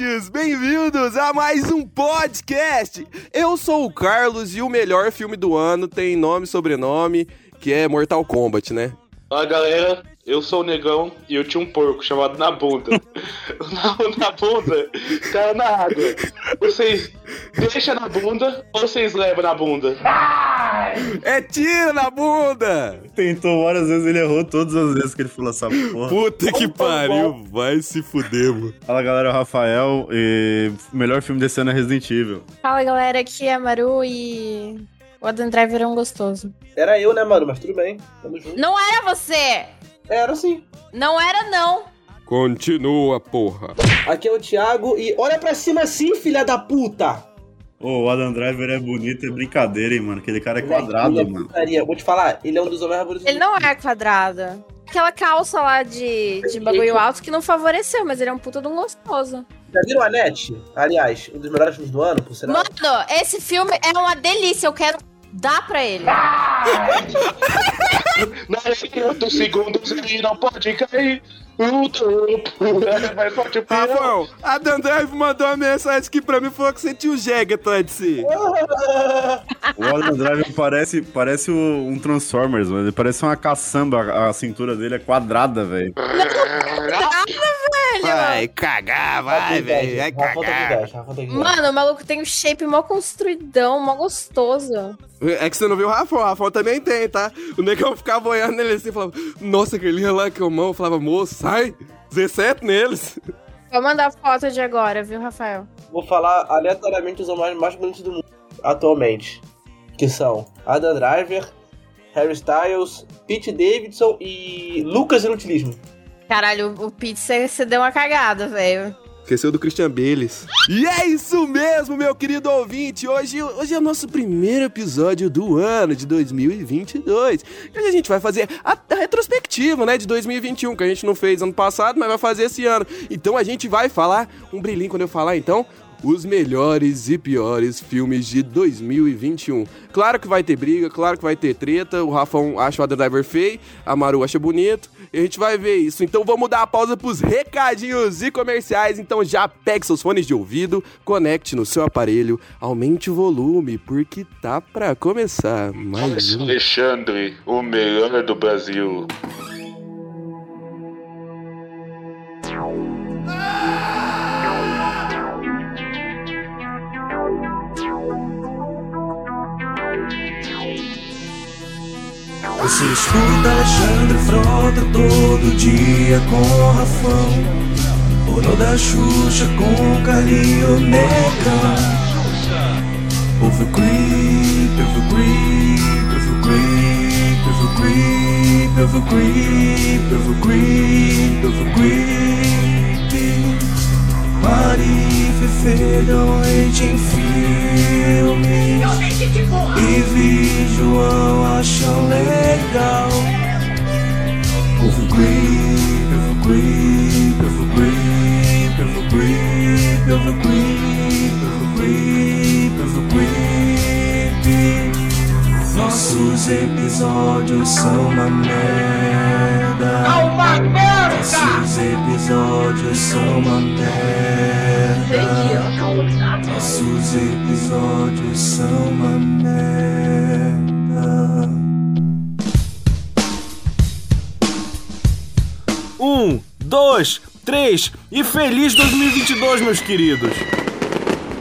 ouvintes! Bem-vindos a mais um podcast! Eu sou o Carlos e o melhor filme do ano tem nome e sobrenome, que é Mortal Kombat, né? Fala galera, eu sou o negão e eu tinha um porco chamado Nabunda. na, na bunda, caiu na água. Vocês deixam na bunda ou vocês levam na bunda? É tiro na bunda! Tentou várias vezes, ele errou todas as vezes que ele falou essa porra. Puta que pariu, vai se fuder, mano. Fala galera, é o Rafael e o melhor filme desse ano é Resident Evil. Fala galera, aqui é a Maru e o Adam Driver é um gostoso. Era eu, né, mano? Mas tudo bem. Tamo junto. Não era você! Era sim. Não era não! Continua, porra. Aqui é o Thiago e olha pra cima assim, filha da puta! Ô, o Adam Driver é bonito, é brincadeira, hein, mano. Aquele cara é quadrado, Ele é mano. putaria. Vou te falar, ele é um dos homens favoritos Ele não é quadrado. Aquela calça lá de, de bagulho alto que não favoreceu, mas ele é um puta de um gostoso. Já viram a net? Aliás, um dos melhores filmes do ano, por sinal. Mano, esse filme é uma delícia, eu quero dar pra ele. Na do segundo ele não pode cair. Te Rafael, a Dan Drive mandou uma mensagem aqui pra mim falou que você tinha o Jega atrás de si. O Adam parece, parece um Transformers, mano. Ele parece uma caçamba. A, a cintura dele é quadrada, velho. Vai cagar, vai, velho. Vai Rafa cagar. 10, Rafa com 10. Mano, o maluco tem um shape mó construidão, mó gostoso. É que você não viu o Rafael, o Rafael também tem, tá? O negão ficava olhando nele assim e falava, nossa, aquele lá que eu mão. Eu falava, moço, sai, 17 neles. Vou mandar foto de agora, viu, Rafael? Vou falar aleatoriamente os homens mais bonitos do mundo atualmente. Que são Adam Driver, Harry Styles, Pete Davidson e Lucas Inutilismo. Caralho, o Pete, você deu uma cagada, velho. Esqueceu do Christian Bales. E é isso mesmo, meu querido ouvinte. Hoje, hoje é o nosso primeiro episódio do ano de 2022. E a gente vai fazer a, a retrospectiva, né, de 2021, que a gente não fez ano passado, mas vai fazer esse ano. Então a gente vai falar, um brilhinho quando eu falar então, os melhores e piores filmes de 2021. Claro que vai ter briga, claro que vai ter treta. O Rafão acha o Adam Driver feio, a Maru acha bonito. E a gente vai ver isso. Então vamos dar a pausa pros recadinhos e comerciais. Então já pegue seus fones de ouvido, conecte no seu aparelho, aumente o volume, porque tá pra começar mais um. Alexandre, o melhor do Brasil. Você escuta Alexandre Frota todo dia com o Rafão. Pornô da Xuxa com Carinho Negão Ouve o creep, ouve o creep, ouve o creep, ouve o creep, ouve o creep, ouve o creep, ouve o creep Mari Fefelhão leite em filmes E vi João acham legal. Ouve o creep, ouve o creep, ouve o creep, o creep, o creep, o creep, o creep Nossos episódios são uma merda Nossos episódios são uma merda nossos episódios são uma merda. Um, dois, três e feliz 2022, meus queridos!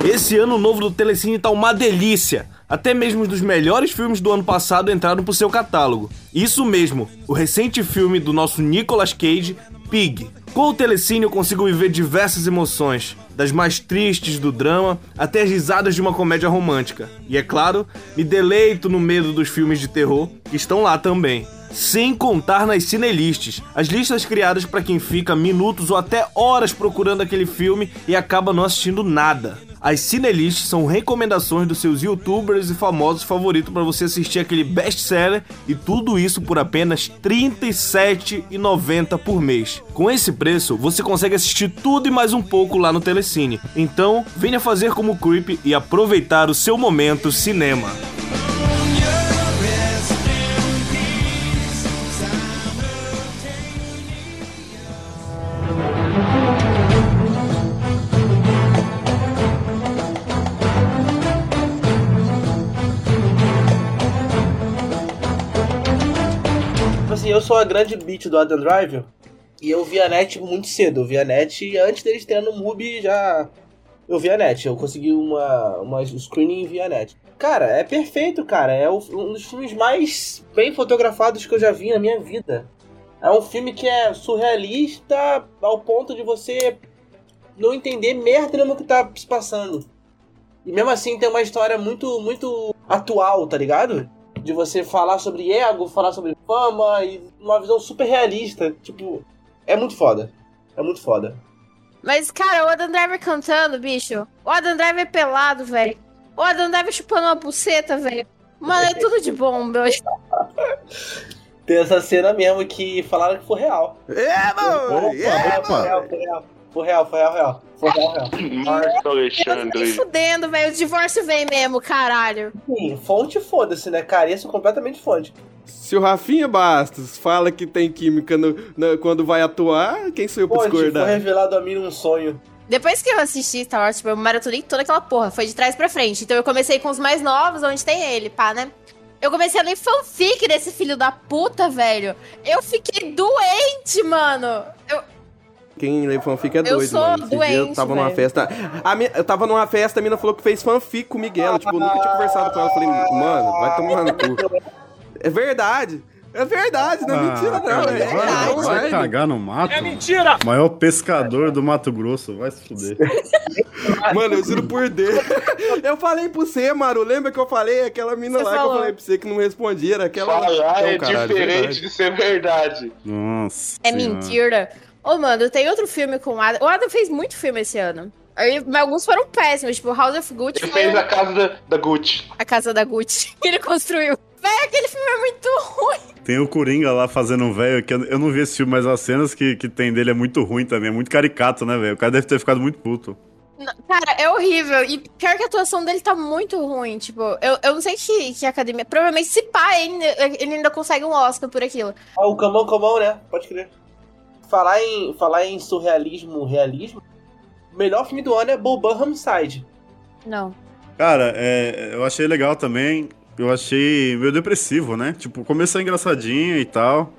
Esse ano novo do Telecine tá uma delícia. Até mesmo os dos melhores filmes do ano passado entraram pro seu catálogo. Isso mesmo, o recente filme do nosso Nicolas Cage, Pig. Com o Telecine eu consigo viver diversas emoções, das mais tristes do drama até as risadas de uma comédia romântica. E é claro, me deleito no medo dos filmes de terror, que estão lá também. Sem contar nas cinelists, as listas criadas para quem fica minutos ou até horas procurando aquele filme e acaba não assistindo nada. As cinelists são recomendações dos seus youtubers e famosos favoritos para você assistir aquele best-seller e tudo isso por apenas R$ 37,90 por mês. Com esse preço, você consegue assistir tudo e mais um pouco lá no Telecine. Então, venha fazer como o Creep e aproveitar o seu momento cinema. Eu sou a grande beat do Adam Driver e eu vi a net muito cedo. Eu vi a net antes deles terem no MUBI já. Eu vi a net, eu consegui uma, uma screening via net. Cara, é perfeito, cara. É o- um dos filmes mais bem fotografados que eu já vi na minha vida. É um filme que é surrealista ao ponto de você não entender merda nenhuma que tá se passando. E mesmo assim tem uma história muito, muito atual, tá ligado? De você falar sobre ego, falar sobre fama e uma visão super realista. Tipo, é muito foda. É muito foda. Mas, cara, o Adam Driver cantando, bicho. O Adam Driver pelado, velho. O Adam Driver chupando uma buceta, velho. Mano, é tudo de bom, meu. Tem essa cena mesmo que falaram que foi real. É, mano! Opa, é, Foi opa. real, foi real. Foi real, foi real, real. Foi real, real. Marco Eu tô nem Alexandre. fudendo, velho. O divórcio vem mesmo, caralho. Sim, fonte foda-se, né? Careço completamente fonte. Se o Rafinha Bastos fala que tem química no- na- quando vai atuar, quem sou eu pra Fonte, foi discordar? revelado a mim num sonho. Depois que eu assisti Star Wars, tipo, eu maratonei toda aquela porra. Foi de trás pra frente. Então eu comecei com os mais novos, onde tem ele, pá, né? Eu comecei a ler fanfic desse filho da puta, velho. Eu fiquei doente, mano. Eu, Quem lê fanfic é doido, sou mano. Dia eu doente, tava numa velho. festa. A minha, eu tava numa festa, a mina falou que fez fanfic com o Miguel. Tipo, eu nunca tinha conversado com ela. Eu falei, mano, vai tomar no cu. É verdade. É verdade, não é mentira, não. cara, É, vai, é, vai sério. cagar no mato. É mentira! Maior pescador do Mato Grosso, vai se fuder. Mano, eu juro por Deus. Eu falei pro você, Maru. Lembra que eu falei? Aquela mina Você lá que falou. eu falei pra você que não respondia. Aquela. Falar é Não, caralho, diferente verdade. de ser verdade. Nossa. é Senhora. mentira. Ô, mano, tem outro filme com o Adam. O Adam fez muito filme esse ano. Aí, mas alguns foram péssimos, tipo House of Gucci Ele fez a casa da, da Gucci. a casa da Gucci que ele construiu. Véi, aquele filme é muito ruim. Tem o Coringa lá fazendo um velho, que eu, não vi esse filme, mas as cenas que, que tem dele é muito ruim também, é muito caricato, né, velho? O cara deve ter ficado muito puto. Cara, é horrível. E pior que a atuação dele tá muito ruim. Tipo, eu, eu não sei que, que academia. Provavelmente, se pá, ele, ele ainda consegue um Oscar por aquilo. Ah, o Camão Camão, né? Pode crer. Falar em, falar em surrealismo, realismo. O melhor filme do ano é Boban Homicide. Não. Cara, é, eu achei legal também. Eu achei meio depressivo, né? Tipo, começou engraçadinho e tal.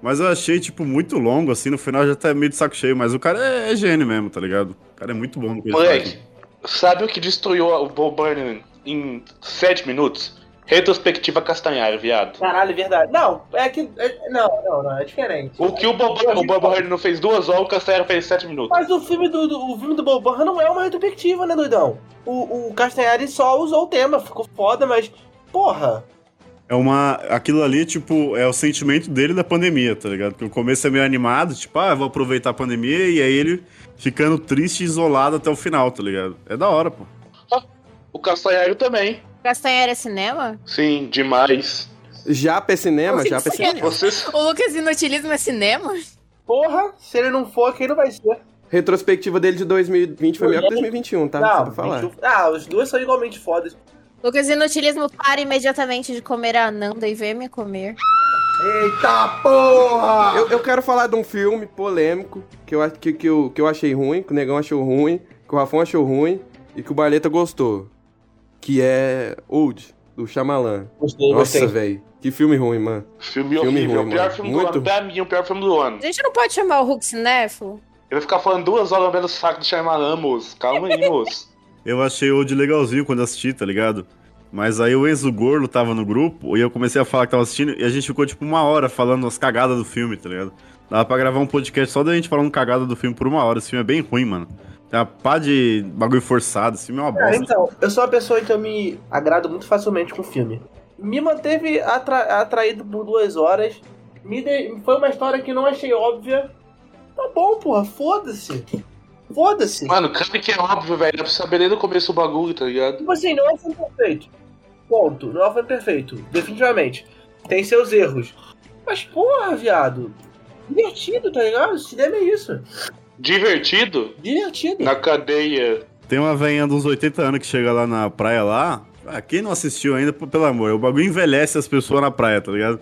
Mas eu achei, tipo, muito longo, assim. No final já tá meio de saco cheio. Mas o cara é, é gênio mesmo, tá ligado? O cara é muito bom no que ele Moleque, faz. sabe o que destruiu o Bob Burnham em 7 minutos? Retrospectiva Castanhari, viado. Caralho, é verdade. Não, é que. é- não, não, não, é diferente. O que o Bob, o Bob não fez duas horas, o Castanhari fez 7 minutos. Mas o filme do, do- o filme do Boban não é uma retrospectiva, né, doidão? O, o Castanhari só usou o tema, ficou foda, mas. Porra! É uma. Aquilo ali, tipo, é o sentimento dele da pandemia, tá ligado? Porque o começo é meio animado, tipo, ah, eu vou aproveitar a pandemia, e aí ele ficando triste e isolado até o final, tá ligado? É da hora, pô. O Castanhari também. Castanheira é cinema? Sim, demais. Japa é cinema, Nossa, Japa é cinema. Vocês. O Lucas Inutilismo é cinema? Porra! Se ele não for, quem não vai ser? Retrospectiva dele de 2020 foi melhor que 2021, tá? Não, falar. 21 ah, os dois são igualmente fodas. Lucas Inutilismo para imediatamente de comer a Ananda e venha me comer. Eita porra! Eu, eu quero falar de um filme polêmico que eu, que, que, eu, que eu achei ruim, que o Negão achou ruim, que o Rafão achou ruim e que o Barleta gostou. Que é Old, do Shyamalan. Gostei, Nossa, gostei. velho. Que filme ruim, mano. Filme, Filme horrível. ruim, o pior mano. filme do Muito. ano. Pra mim, o pior filme do ano. A gente não pode chamar o Hulk cinéfilo? Eu vou ficar falando duas horas vendo o saco do Shyamalan, moço. Calma aí, moço. Eu achei o de legalzinho quando assisti, tá ligado? Mas aí o Enzo Gordo tava no grupo e eu comecei a falar que tava assistindo e a gente ficou tipo uma hora falando as cagadas do filme, tá ligado? Dava pra gravar um podcast só da gente falando cagada do filme por uma hora. Esse filme é bem ruim, mano. Tem uma pá de bagulho forçado, esse filme é uma Cara, bosta. então, eu sou uma pessoa que eu me agrado muito facilmente com filme. Me manteve atra- atraído por duas horas. Me de- Foi uma história que não achei óbvia. Tá bom, porra, foda-se. Foda-se. Mano, cara que é óbvio, velho. Dá pra saber desde o começo do bagulho, tá ligado? Tipo assim, não é um filme perfeito. Ponto. Não é um filme perfeito. Definitivamente. Tem seus erros. Mas, porra, viado. Divertido, tá ligado? Cinema é isso. Divertido? Divertido. Na cadeia. Tem uma velhinha de uns 80 anos que chega lá na praia lá. Ah, quem não assistiu ainda, pelo amor, o bagulho envelhece as pessoas na praia, tá ligado?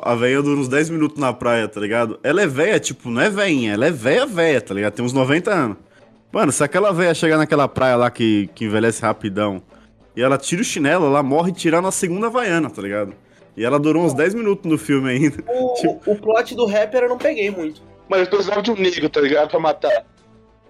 A velha dura uns 10 minutos na praia, tá ligado? Ela é velha, tipo, não é velhinha, ela é velha, velha, tá ligado? Tem uns 90 anos. Mano, se aquela velha chegar naquela praia lá que, que envelhece rapidão e ela tira o chinelo, ela morre tirando a segunda vaiana, tá ligado? E ela durou uns 10 minutos no filme ainda. O, Tipo- o plot do rapper eu não peguei muito. Mas eu precisava de um negro, tá ligado? Pra matar.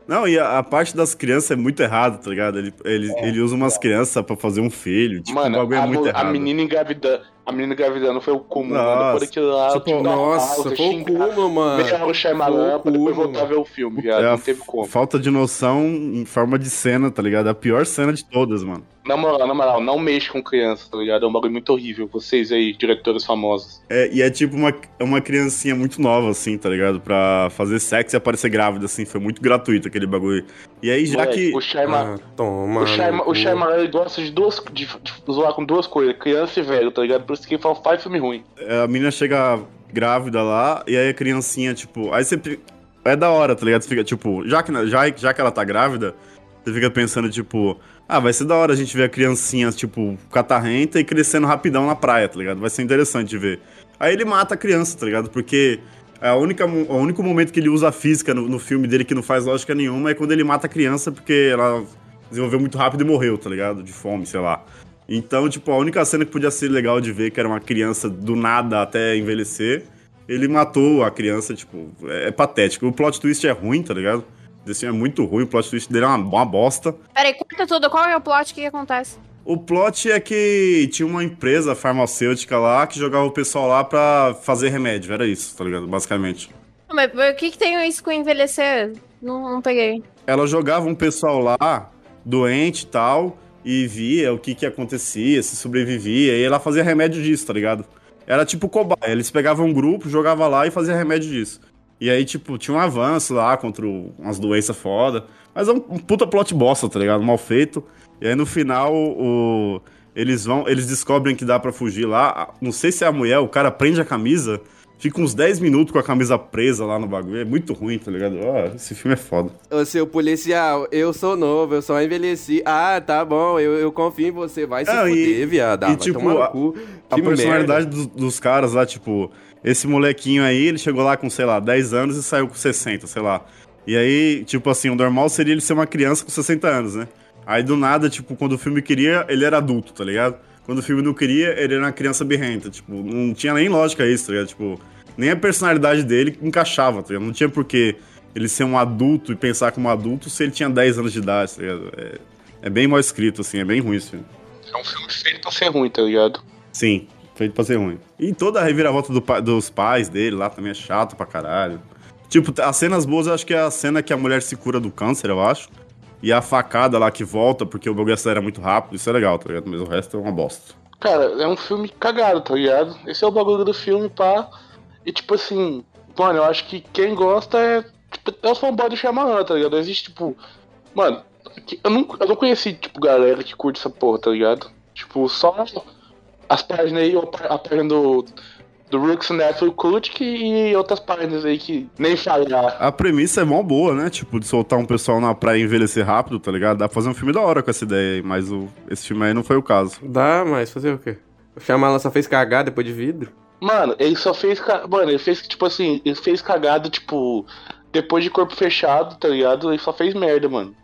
Não, e a, a parte das crianças é muito errada, tá ligado? Ele, ele, É, ele usa umas crianças pra fazer um filho. Tipo, mano, o bagulho é a, muito mu- a errado. menina engravidando. A menina engravidando foi o cúmulo, Nossa. mano. Depois daquilo lá, Tipo, uma Nossa, pausa, foi o cúmulo, mano. Meia hora o Shyamalan pra depois voltar a ver o filme, viado. É a Não teve como. falta de noção em forma de cena, tá ligado? A pior cena de todas, mano. Na moral, na moral, não mexe com criança, tá ligado? É um bagulho muito horrível. Vocês aí, diretores famosos. É, e é tipo uma, uma criancinha muito nova, assim, tá ligado? Pra fazer sexo e aparecer grávida, assim. Foi muito gratuito aquele bagulho. E aí, já Moleque, que. O Shyamalan. Ah, toma. O o. Shyamalan ele gosta de duas. De, de zoar com duas coisas, criança e velho, tá ligado? Por isso que ele fala, faz filme ruim. a menina chega grávida lá, e aí a criancinha, tipo. Aí você. É da hora, tá ligado? Você fica, tipo, já que, já, já que ela tá grávida, você fica pensando, tipo. Ah, vai ser da hora a gente ver a criancinha, tipo, catarrenta e crescendo rapidão na praia, tá ligado? Vai ser interessante de ver. Aí ele mata a criança, tá ligado? Porque a única, o único momento que ele usa a física no, no filme dele que não faz lógica nenhuma é quando ele mata a criança porque ela desenvolveu muito rápido e morreu, tá ligado? De fome, sei lá. Então, tipo, a única cena que podia ser legal de ver, que era uma criança do nada até envelhecer, ele matou a criança, tipo, é, é patético. O plot twist é ruim, tá ligado? Esse filme é muito ruim, o plot twist dele é uma, uma bosta. Peraí, conta tudo. Qual é o plot? O que, que acontece? O plot é que tinha uma empresa farmacêutica lá que jogava o pessoal lá pra fazer remédio, era isso, tá ligado? Basicamente. Mas, o que, que tem isso com envelhecer? Não, não peguei. Ela jogava um pessoal lá, doente e tal, e via o que que acontecia, se sobrevivia, e ela fazia remédio disso, tá ligado? Era tipo cobaia, eles pegavam um grupo, jogavam lá e faziam remédio disso. E aí, tipo, tinha um avanço lá contra umas doenças foda. Mas é um, um puta plot bosta, tá ligado? Mal feito. E aí no final, o, eles vão. Eles descobrem que dá pra fugir lá. Não sei se é a mulher, o cara prende a camisa, fica uns 10 minutos com a camisa presa lá no bagulho. É muito ruim, tá ligado? Ó, esse filme é foda. Ô, seu policial, eu sou novo, eu só envelheci. Ah, tá bom, eu, eu confio em você. Vai se e- fuder, viado. Ah, e, vai tipo, tomar no a-. A personalidade dos, dos caras lá, tipo, esse molequinho aí, ele chegou lá com, sei lá, 10 anos e saiu com 60, sei lá. E aí, tipo assim, o normal seria ele ser uma criança com 60 anos, né? Aí do nada, tipo, quando o filme queria, ele era adulto, tá ligado? Quando o filme não queria, ele era uma criança birrenta. Tipo, não tinha nem lógica isso, tá ligado? Tipo, nem a personalidade dele encaixava, tá ligado? Não tinha por que ele ser um adulto e pensar como adulto se ele tinha 10 anos de idade, tá ligado? É, é bem mal escrito, assim, é bem ruim esse filme. É um filme feito pra ser ruim, tá ligado? Sim, feito pra ser ruim. E toda a reviravolta do dos pais dele lá também é chato pra caralho. Tipo, as cenas boas eu acho que é a cena que a mulher se cura do câncer, eu acho. E a facada lá que volta, porque o bagulho acelera muito rápido, isso é legal, tá ligado? Mas o resto é uma bosta. Cara, é um filme cagado, tá ligado? Esse é o bagulho do filme, pá. E tipo assim, mano, eu acho que quem gosta é. Tipo, é os fanboys do Shyamalan, tá ligado? Existe, tipo. Mano, eu não, eu não conheci, tipo, galera que curte essa porra, tá ligado? Tipo, só as páginas aí, a página do. Do Rooks Network Cult e outras páginas aí que nem falar. A premissa é mó boa, né? Tipo, de soltar um pessoal na praia e envelhecer rápido, tá ligado? Dá pra fazer um filme da hora com essa ideia aí, mas o, esse filme aí não foi o caso. Dá, mas fazer o quê? O Shyamalan só fez cagar depois de vidro? Mano, ele só fez. Mano, ele fez, tipo assim, ele fez cagado, tipo. Depois de corpo fechado, tá ligado? Ele só fez merda, mano.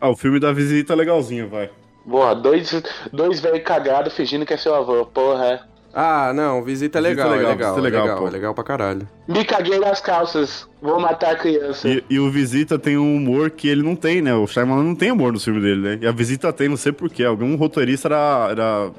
Ah, o filme da visita é legalzinho, vai. Porra, dois, dois velhos cagados fingindo que é seu avô, porra. Ah, não, visita é Visita legal, é é legal, legal, visita é é legal, legal, pô. é legal pra caralho. Me caguei nas calças, vou matar a criança. E, e o Visita tem um humor que ele não tem, né? O Shyamalan não tem humor no filme dele, né? E a Visita tem, não sei porquê. Algum roteirista era, era...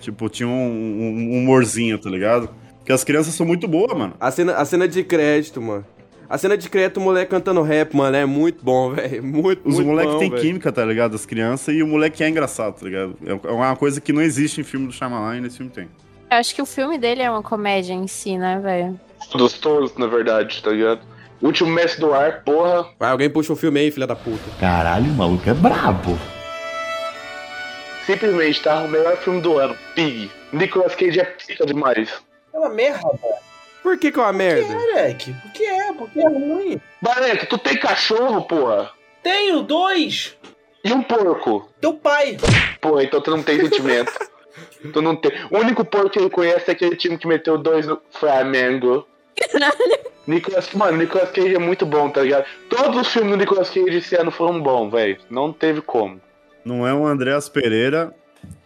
Tipo, tinha um, um humorzinho, tá ligado? Porque as crianças são muito boas, mano. A cena, a cena de crédito, mano. A cena de crédito, o moleque cantando rap, mano, é muito bom, velho. Muito, Os muito bom, têm química, tá ligado? As crianças, e o moleque é engraçado, tá ligado? É uma coisa que não existe em filme do Shyamalan e nesse filme tem. Eu acho que o filme dele é uma comédia em si, né, velho? Dos todos, na verdade, tá ligado? Último mestre do ar, porra. Vai, alguém puxa o filme aí, filha da puta. Caralho, o maluco é brabo. Simplesmente, tá? O melhor filme do ano. Pig. Nicolas Cage é pica demais. É uma merda, velho. Por que que é uma merda? Moleque, por que é? Porque é ruim. Bareto, tu tem cachorro, porra? Tenho dois. E um porco? Teu pai. Pô, então tu não tem sentimento. tu não tem. O único porco que ele conhece é aquele time que meteu dois no Flamengo. Nicolas, mano, Nicolas Cage é muito bom, tá ligado? Todos os filmes do Nicolas Cage esse ano foram bons, velho. Não teve como. Não é um Andreas Pereira,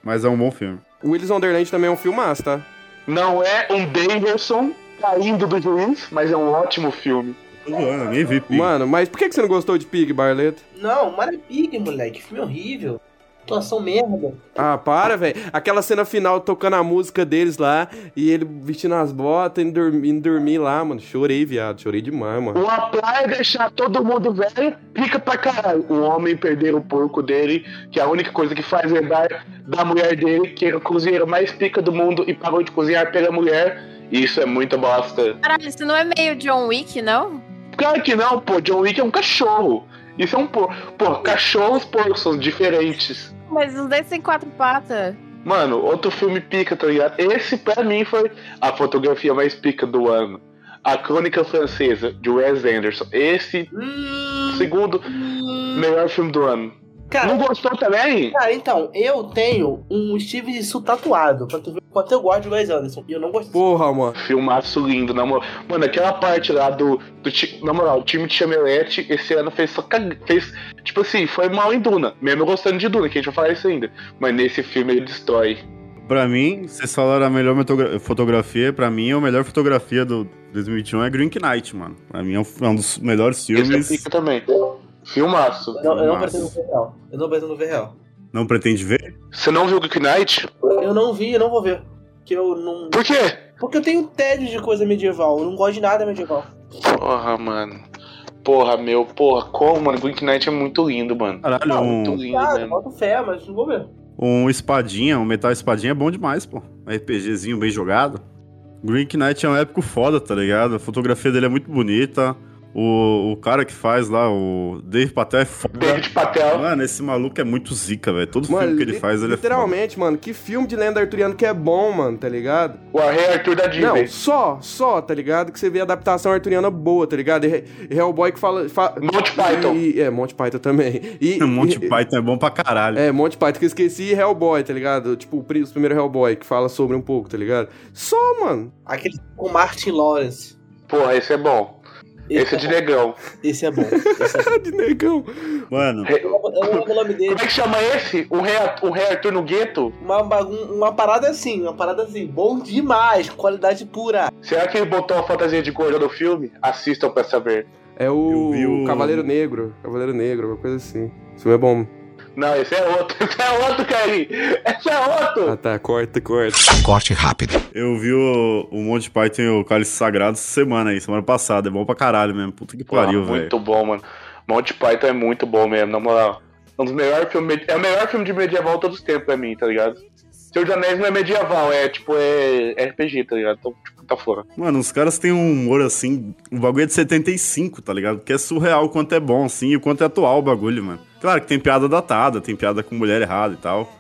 mas é um bom filme. O Willis Wonderland também é um filmaço, tá? Não é um Davidson caindo do juiz, mas é um ótimo filme. Tô zoando, eu nem vi. Pig. Mano, mas por que que você não gostou de Pig, Barleto? Não, Mara Pig, moleque. Filme horrível. Atuação merda. Ah, para, velho. Aquela cena final tocando a música deles lá e ele vestindo as botas e indo dormir, indo dormir lá, mano. Chorei, viado. Chorei demais, mano. Uma praia deixar todo mundo velho, pica pra caralho. O homem perder o porco dele, que é a única coisa que faz lembrar da mulher dele, que era o cozinheiro mais pica do mundo e parou de cozinhar pela mulher. Isso é muita bosta. Caralho, isso não é meio John Wick, não? Claro que não, pô. John Wick é um cachorro. Isso é um porco. Pô, cachorros porcos são diferentes. Mas os dois têm quatro patas. Mano, outro filme pica, tá ligado? Esse pra mim foi a fotografia mais pica do ano. A Crônica Francesa, de Wes Anderson. Esse, segundo melhor filme do ano. Cara, Não gostou também? cara, então, eu tenho um Steve Zissou tatuado, pra tu ver o quanto eu gosto de Wes Anderson. E eu não gostei. Porra, mano. Filmaço lindo, na moral. Mano, aquela parte lá do. do ti- na moral, o time de Chamelete esse ano fez só cag... fez. Tipo assim, foi mal em Duna. Mesmo eu gostando de Duna, que a gente vai falar isso ainda. Mas nesse filme ele destrói. Pra mim, vocês falaram a melhor fotografia, pra mim a melhor fotografia do 2021 é Green Knight, mano. Pra mim é um, é dos melhores Esse é filmes. pica também. Filmaço. Não, eu não pretendo ver real. Eu não pretendo ver real. Não pretende ver? Você não viu Good Knight? Eu não vi, eu não vou ver. Que eu não. Por quê? Porque eu tenho tédio de coisa medieval. Eu não gosto de nada medieval. Porra, mano. Porra, meu, porra, como, mano? Good Knight é muito lindo, mano. Caralho, Não, Muito um, lindo Ah, mesmo. boto fé, mas não vou ver. um espadinha, um metal espadinha é bom demais, pô. Um RPGzinho bem jogado. Green Knight é um épico foda, tá ligado? A fotografia dele é muito bonita. O, o cara que faz lá, o Dave Patel é foda. David Patel. Mano, esse maluco é muito zica, velho. Todo Mano, filme que ele faz, ele é foda. literalmente, mano, que filme de lenda arturiano que é bom, mano, tá ligado? O Rei Arthur da Disney. Não, só, só, tá ligado? Que você vê adaptação arturiana boa, tá ligado? E e Hellboy que fala. fa- Monty Python. E, é, Monty Python também. E, Monty e- Python é bom pra caralho. É, Monty Python que eu esqueci e Hellboy, tá ligado? Tipo, os primeiros Hellboy, que fala sobre um pouco, tá ligado? Só, mano. Aquele com Martin Lawrence. Porra, esse é bom. Esse é de negão. Esse é bom. Esse é bom. De negão. Mano, Eu não lembro o nome dele. Como é que chama esse? O Rei, o Rei Arthur no gueto? Uma, uma parada assim, uma parada assim. Bom demais, qualidade pura. Será que ele botou a fantasia de gorda no filme? Assistam pra saber. É o, o- Cavaleiro Negro. Cavaleiro Negro, uma coisa assim. Filme é bom. Não, esse é outro. Esse é outro, Kaique. Esse é outro. Ah tá, corta, corta. Corte rápido. eu vi o, o Monty Python e o Cálice Sagrado essa semana aí, semana passada. É bom pra caralho mesmo. Puta que pariu, Porra, velho. Muito bom, mano. Monty Python é muito bom mesmo, na moral. Um dos melhores filmes. É o melhor filme de medieval de todos os tempos pra mim, tá ligado? Senhor dos Anéis não é medieval, é tipo, é RPG, tá ligado? Então, tipo, tá fora. Mano, os caras têm um humor assim. O bagulho é de 75, tá ligado? Que é surreal o quanto é bom, assim, e o quanto é atual o bagulho, mano. Claro que tem piada datada, tem piada com mulher errada e tal.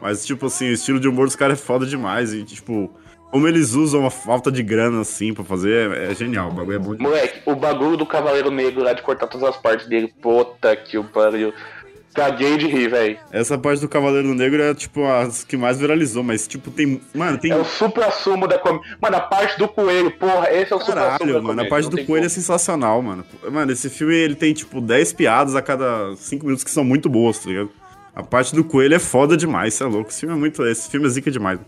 Mas, tipo assim, o estilo de humor dos caras é foda demais. E, tipo, como eles usam a falta de grana, assim, pra fazer, é, é genial. O bagulho é bom. Moleque, o bagulho do Cavaleiro Negro lá de cortar todas as partes dele, puta que o pariu. Caguei de rir, velho. Essa parte do Cavaleiro Negro é, tipo, as que mais viralizou, mas, tipo, tem. Mano, tem. É o supra-sumo da comédia. Mano, a parte do coelho, porra, esse é o supra-sumo Caralho, comédia. mano, a parte do coelho é como. sensacional, mano. Mano, esse filme ele tem, tipo, 10 piadas a cada 5 minutos que são muito boas, tá ligado? A parte do coelho é foda demais, cê é louco. Esse filme é muito. Esse filme é zica demais.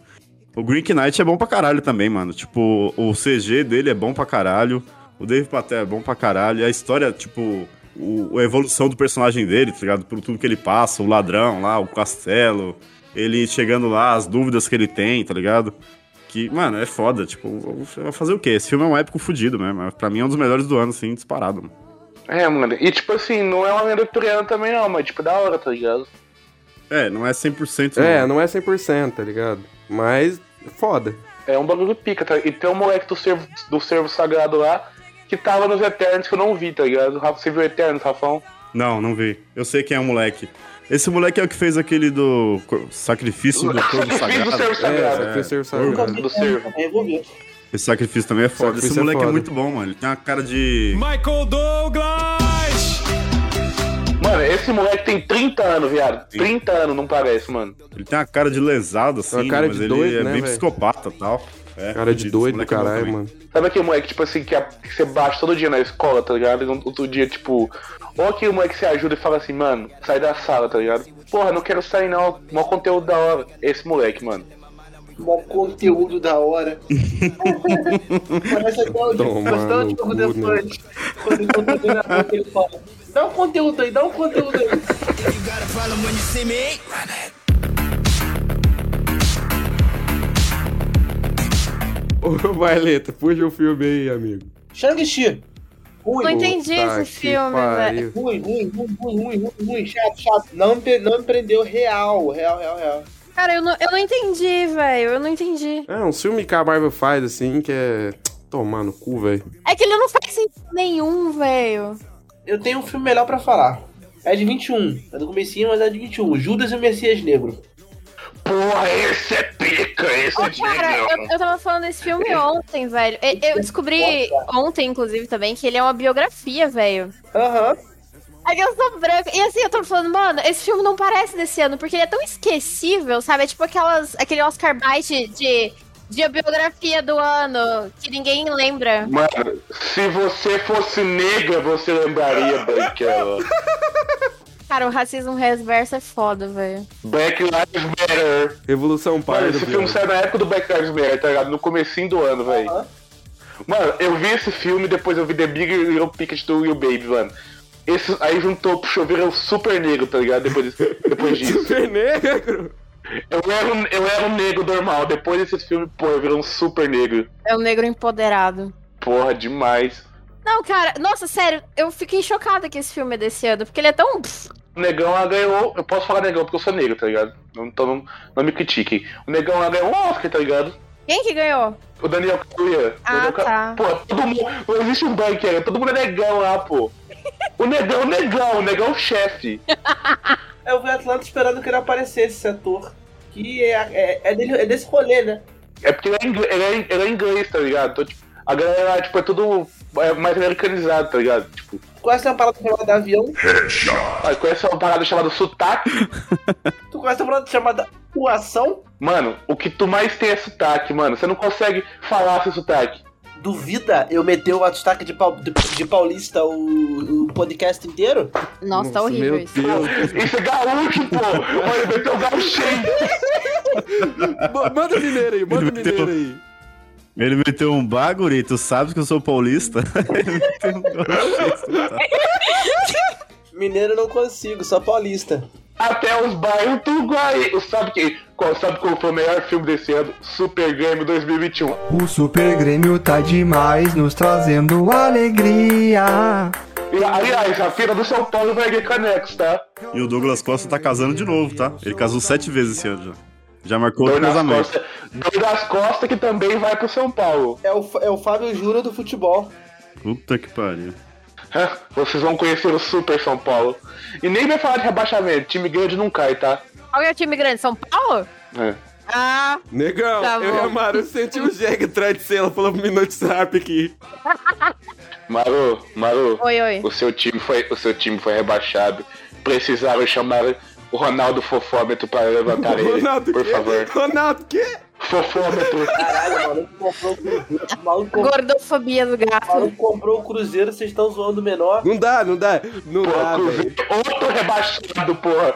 O Green Knight é bom pra caralho também, mano. Tipo, o CG dele é bom pra caralho. O Dave Patel é bom pra caralho. A história, tipo, o- a evolução do personagem dele, tá ligado? Por tudo que ele passa, o ladrão lá, o castelo, ele chegando lá, as dúvidas que ele tem, tá ligado? Que, mano, é foda. Tipo, vai fazer o quê? Esse filme é um épico fudido mesmo. Pra mim é um dos melhores do ano, assim, disparado, mano. É, mano. E tipo assim, não é uma lenda arturiana também não, mas tipo, da hora, tá ligado? É, não é 100%. É, não. não é 100%, tá ligado? Mas, foda. É um bagulho pica, tá? E tem um moleque do servo, do servo sagrado lá que tava nos Eternos que eu não vi, tá ligado? Você viu Eternos, Rafão? Não, não vi. Eu sei quem é o moleque. Esse moleque é o que fez aquele do sacrifício do corpo Sacrifício do sagrado. servo sagrado. É, Sacrifício Nunca Sagrado. do também, servo. Esse sacrifício também é foda. Esse é moleque é, foda. muito bom, mano. Ele tem uma cara de. Michael Douglas! Mano, esse moleque tem 30 anos, viado. 30 anos, não parece, mano. Ele tem uma cara de lesado, assim, mas de ele é né, bem velho? psicopata e tal. É, Cara de fudido, esse doido do é caralho, mano. Sabe aquele moleque, tipo assim, que, a- que você bate todo dia na escola, tá ligado? E outro dia, tipo. Ou aquele moleque que você ajuda e fala assim, mano, sai da sala, tá ligado? Porra, não quero sair não, mó conteúdo da hora. Esse moleque, mano. Mó conteúdo da hora. Parece até o no tipo cu, né? Quando ele tá fazendo ele fala. Dá um conteúdo aí, dá um conteúdo aí. Ô, Marleta, puxa o filme aí, amigo. Shang-Chi. Não Ruim, entendi Puta esse filme, velho. ruim, ruim, ruim, ruim, ruim, ruim, chato, chato. Não não me prendeu real, real, real, real. Cara, eu não, eu não entendi, velho. Eu não entendi. É um filme que a Marvel faz, assim, que é... Tomar no cu, velho. É que ele não faz sentido nenhum, velho. Eu tenho um filme melhor pra falar. É de 21. É do comecinho, mas é de 21. Judas e o Messias Negro. Porra, esse é pica, esse Ô, é cara, eu, eu tava falando desse filme ontem, velho. Eu descobri ontem, inclusive, também, que ele é uma biografia, velho. Aham. É que eu sou branca. E assim, eu tô falando, mano, esse filme não parece desse ano, porque ele é tão esquecível, sabe? É tipo aquelas, aquele Oscar Bite de, de biografia do ano, que ninguém lembra. Mano, se você fosse negra, você lembraria daquela. Cara, o racismo reverso é foda, velho. Black Lives Matter. Revolução Mano, Parda, esse filme saiu na época do Black Lives Matter, tá ligado? No comecinho do ano, velho. Mano, eu vi esse filme, depois eu vi The Big Little Picket do Will Baby, mano. Esse, aí juntou pro chover o super negro, tá ligado? Depois, disso- depois disso. Super negro. Eu era, um, eu era um negro normal, depois desse filme, pô, eu virei um super negro. É um negro empoderado. Porra, demais. Não, cara, nossa, sério, eu fiquei chocada que esse filme é desse ano, porque ele é tão. Negão ela ganhou. Eu posso falar Negão porque eu sou negro, tá ligado? Não- Então não, não me critiquem. O Negão ela ganhou um Oscar, tá ligado? Quem que ganhou? O Daniel Kaluuya. Ah, Daniel tá. Pô, todo mundo. Não existe um banco aí, todo mundo é negão lá, pô. O negão, o negão, o negão chefe. Eu vi Atlanta esperando que ele aparecesse, esse ator. Que é, é, é, dele- é desse rolê, né? É porque ele é, inglês, ele, é, ele é inglês, tá ligado? Então, tipo, a galera, tipo, é tudo é, mais americanizado, tá ligado? Tipo, Conhece uma parada chamada avião? aí conhece uma parada chamada sotaque. Tu conhece uma parada chamada atuação? Mano, o que tu mais tem é sotaque, mano. Você não consegue falar sem sotaque. Duvida eu meter o destaque de, pau- de, de paulista o, o podcast inteiro? Nossa, tá horrível meu isso. Deus. Isso é gaúcho, pô! Olha, meteu o. Bo- Manda o mineiro aí, manda o mineiro aí. Ele meteu um bagulho, tu sabe que eu sou paulista? Ele meteu um tá? Mineiro não consigo, só paulista. Até os bairros do Guaí. Sabe, que, qual, sabe qual foi o melhor filme desse ano? Super Game 2021. O Super Grêmio tá demais, nos trazendo alegria. E, aliás, a fila do São Paulo vai ganhar canecos, tá? E o Douglas Costa tá casando de novo, tá? Ele casou sete vezes esse ano já. Já marcou casamento. costas, dois das costas que também vai pro São Paulo. É o, é o Fábio Júnior do futebol. Puta que pariu. Hã? Vocês vão conhecer o Super São Paulo. E nem vai falar de rebaixamento, time grande não cai, tá? Qual é o time grande? São Paulo? É. Ah, Negão, Tá eu e bom. a Maru senti um jegue atrás de você. Ela falou pro Minuto Zap aqui. Maru, Maru, oi, oi. o seu time foi, o seu time foi rebaixado. Precisaram chamar o Ronaldo Fofômetro para levantar ele, Ronaldo, por quê? favor. Ronaldo, quê? Fofômetro. Caralho, o maluco comprou o Cruzeiro. O maluco, comprou- Gordofobia do o gato. maluco comprou o Cruzeiro, vocês estão zoando o menor. Não dá, não dá. Não Porra, dá, Cruzeiro, velho. outro rebaixado, porra.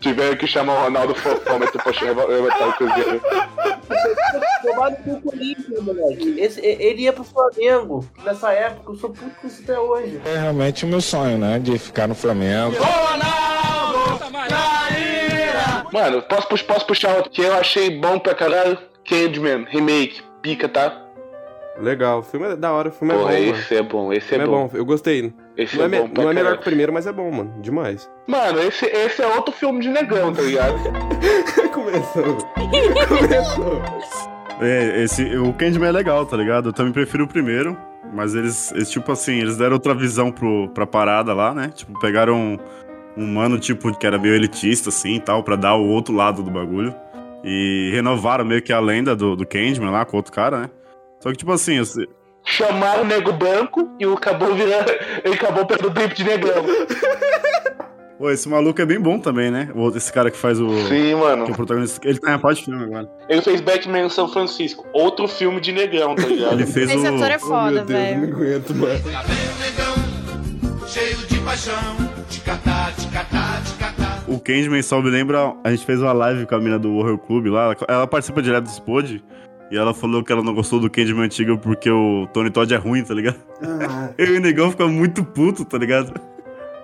Tiveram que chamar o Ronaldo Fofômetro pra levantar o Cruzeiro. Tomado com o Corinthians, moleque. Esse, ele ia pro Flamengo nessa época. Eu sou puto com isso até hoje. É realmente o meu sonho, né? De ficar no Flamengo. Mano, posso, pux- posso puxar outro que eu achei bom pra caralho? Candyman, remake, pica, tá? Legal, o filme é da hora, o filme é Porra, bom, mano. esse é bom, esse é é bom. bom, eu gostei. Esse Não é, é me- bom pra não é melhor que o primeiro, mas é bom, mano. Demais. Mano, esse, esse é outro filme de negão, tá ligado? Começou. Começou. É, esse, o Candyman é legal, tá ligado? Eu também prefiro o primeiro, mas eles, eles, tipo assim, eles deram outra visão pro, pra parada lá, né? Tipo, pegaram um, um mano, tipo, que era meio elitista, assim, e tal, pra dar o outro lado do bagulho. E renovaram meio que a lenda do, do Candyman lá com outro cara, né? Só que, tipo assim, sei- Chamaram o nego branco e o acabou virando. Ele acabou perdendo o tempo de negão. Pô, esse maluco é bem bom também, né? Esse cara que faz o. Sim, mano. Que é o protagonista. Ele tá em a parte de filme agora. Ele fez Batman em São Francisco. Outro filme de negão, tá ligado? Ele fez Esse o. ator é Oh, foda, meu Deus, velho. não aguento, mano. Cheio de paixão. O Candyman só me lembra. A gente fez uma live com a mina do Horror Club lá. ela- participa direto do Spod. E ela falou que ela não gostou do Candyman antigo porque o Tony Todd é ruim, tá ligado? Eu e o Negão fica muito puto, tá ligado?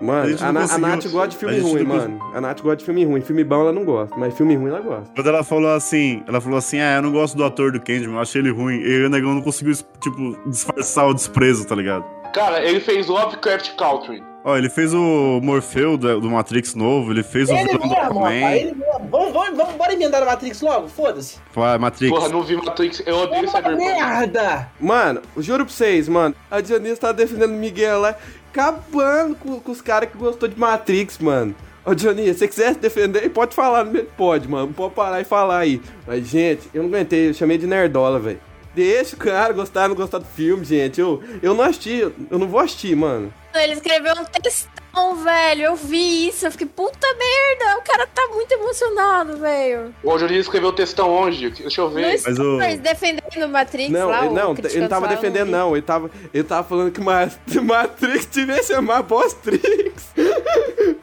A Mano, a, a conseguiu- Nath gosta de a filme ruim, mano. A Nath gosta de filme ruim. Filme bom ela não gosta, mas filme ruim ela gosta. Quando ela falou assim, ela falou assim, ah, eu não gosto do ator do Candyman, eu achei ele ruim. Eu e o Negão não conseguiu, tipo, disfarçar o desprezo, tá ligado? Cara, ele fez Lovecraft Country. Ó, ele fez o Morfeu do, do Matrix novo, ele fez o Ele vilão do mesmo, rapaz, Aquaman. ele mesmo. Vamos, vamos, vamos, bora emendar a Matrix logo, foda-se. Vai, Matrix. Porra, não vi Matrix. Eu odeio Uma Cyberpunk. merda! Mano, juro pra vocês, mano. A Dionísio tá defendendo o Miguel lá, acabando com, com os caras que gostou de Matrix, mano. Ô, Dionísio, se você quiser se defender, pode falar no meio. Pode, mano. Pode parar e falar aí. Mas, gente, eu não aguentei. Eu chamei de nerdola, velho. Deixa o cara gostar, não gostar do filme, gente. Eu, eu não assisti. Eu não vou assistir, mano. Ele escreveu um textão, velho. Eu vi isso. Eu fiquei, puta merda. O cara tá muito emocionado, velho. O Juninho escreveu o textão onde? Deixa eu ver. Mas o- defendendo o Matrix Não, lá, ele, não, ele não tava defendendo, não. Ele tava, ele tava falando que Ma- Matrix devia chamar Bostrix.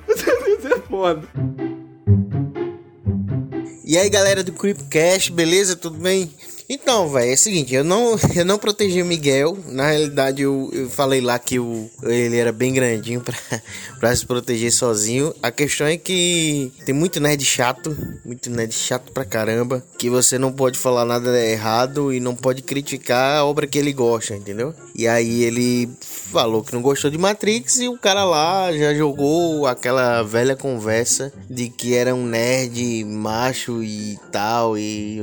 Isso é foda. E aí, galera do Creepcast, beleza? Tudo bem? Então, velho, é o seguinte, eu não, eu não protegi o Miguel. Na realidade, eu, eu falei lá que o, ele era bem grandinho pra, pra se proteger sozinho. A questão é que tem muito nerd chato, muito nerd chato pra caramba, que você não pode falar nada errado e não pode criticar a obra que ele gosta, entendeu? E aí ele falou que não gostou de Matrix e o cara lá já jogou aquela velha conversa de que era um nerd macho e tal e,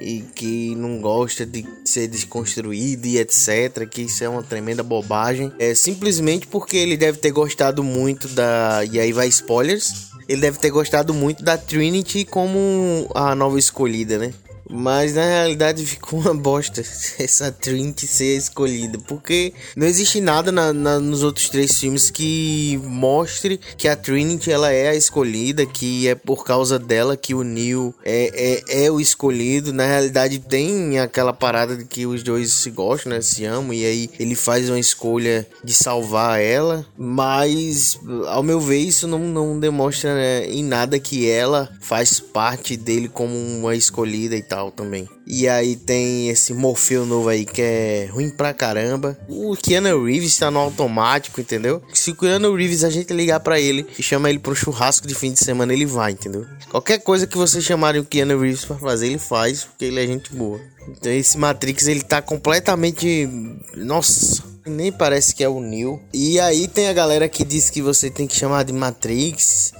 e que não gosta de ser desconstruído e etc, que isso é uma tremenda bobagem. É simplesmente porque ele deve ter gostado muito da e aí vai spoilers. Ele deve ter gostado muito da Trinity como a nova escolhida, né? Mas na realidade ficou uma bosta essa Trinity ser escolhida. Porque não existe nada na- na- nos outros três filmes que mostre que a Trinity ela é a escolhida, que é por causa dela que o Neo é, é, é o escolhido. Na realidade tem aquela parada de que os dois se gostam, né? Se amam. E aí ele faz uma escolha de salvar ela. Mas ao meu ver isso não, não demonstra né, em nada que ela faz parte dele como uma escolhida e tal também. E aí tem esse Morfeu novo aí que é ruim pra caramba. O Keanu Reeves tá no automático, entendeu? Se o Keanu Reeves a gente ligar pra ele e chama ele pro churrasco de fim de semana, ele vai, entendeu? Qualquer coisa que vocês chamarem o Keanu Reeves pra fazer, ele faz, porque ele é gente boa. Então esse Matrix ele tá completamente. Nossa, nem parece que é o Neo. E aí tem a galera que diz que você tem que chamar de Matrix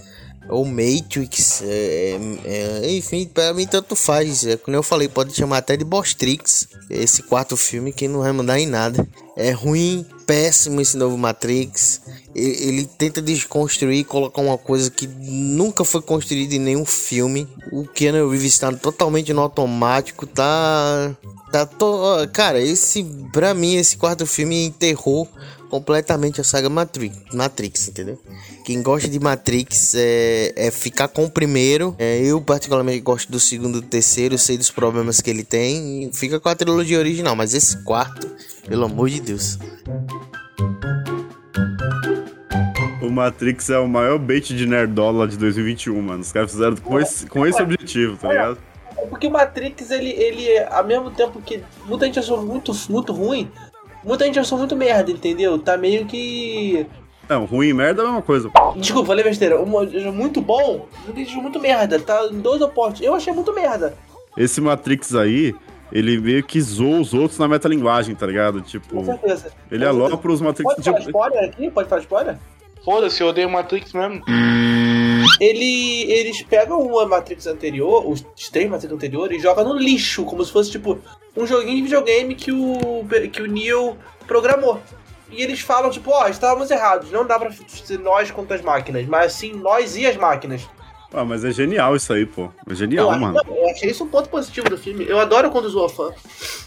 ou Matrix, é, é, enfim, pra mim tanto faz. É, como eu falei, pode chamar até de Bostrix. Esse quarto filme que não vai mudar em nada. É ruim, péssimo esse novo Matrix. E- Ele tenta desconstruir, colocar uma coisa que nunca foi construída em nenhum filme. O Keanu Reeves está totalmente no automático, tá. Tá to... Cara, esse. Pra mim, esse quarto filme enterrou completamente a saga Matrix, Matrix entendeu? Quem gosta de Matrix é, é ficar com o primeiro. É, eu, particularmente, gosto do segundo e do terceiro, sei dos problemas que ele tem. E fica com a trilogia original, mas esse quarto, pelo amor de Deus. O Matrix é o maior bait de nerdola de 2021, mano. Os caras fizeram com esse, com esse objetivo, tá ligado? É porque o Matrix, ele, ele, ao mesmo tempo que muita gente achou muito, muito ruim, muita gente achou muito merda, entendeu? Tá meio que. Não, ruim e merda é a mesma coisa. Desculpa, falei besteira. Um, muito bom, muita gente achou muito merda. Tá em dois opostos. Eu achei muito merda. Esse Matrix aí, ele meio que zoa os outros na metalinguagem, tá ligado? Tipo, Com certeza. ele alopra os Matrix. Pode falar spoiler aqui? Pode falar spoiler? Foda-se, eu odeio Matrix mesmo. Ele, eles pegam uma Matrix anterior, os três Matrix anteriores, e jogam no lixo, como se fosse tipo um joguinho de videogame que o, que o Neo programou. E eles falam, tipo, ó, estávamos errados, não dá pra ser nós contra as máquinas, mas sim nós e as máquinas. ah, mas é genial isso aí, pô. É genial, eu, mano. não, eu achei isso um ponto positivo do filme. Eu adoro quando zoa fã.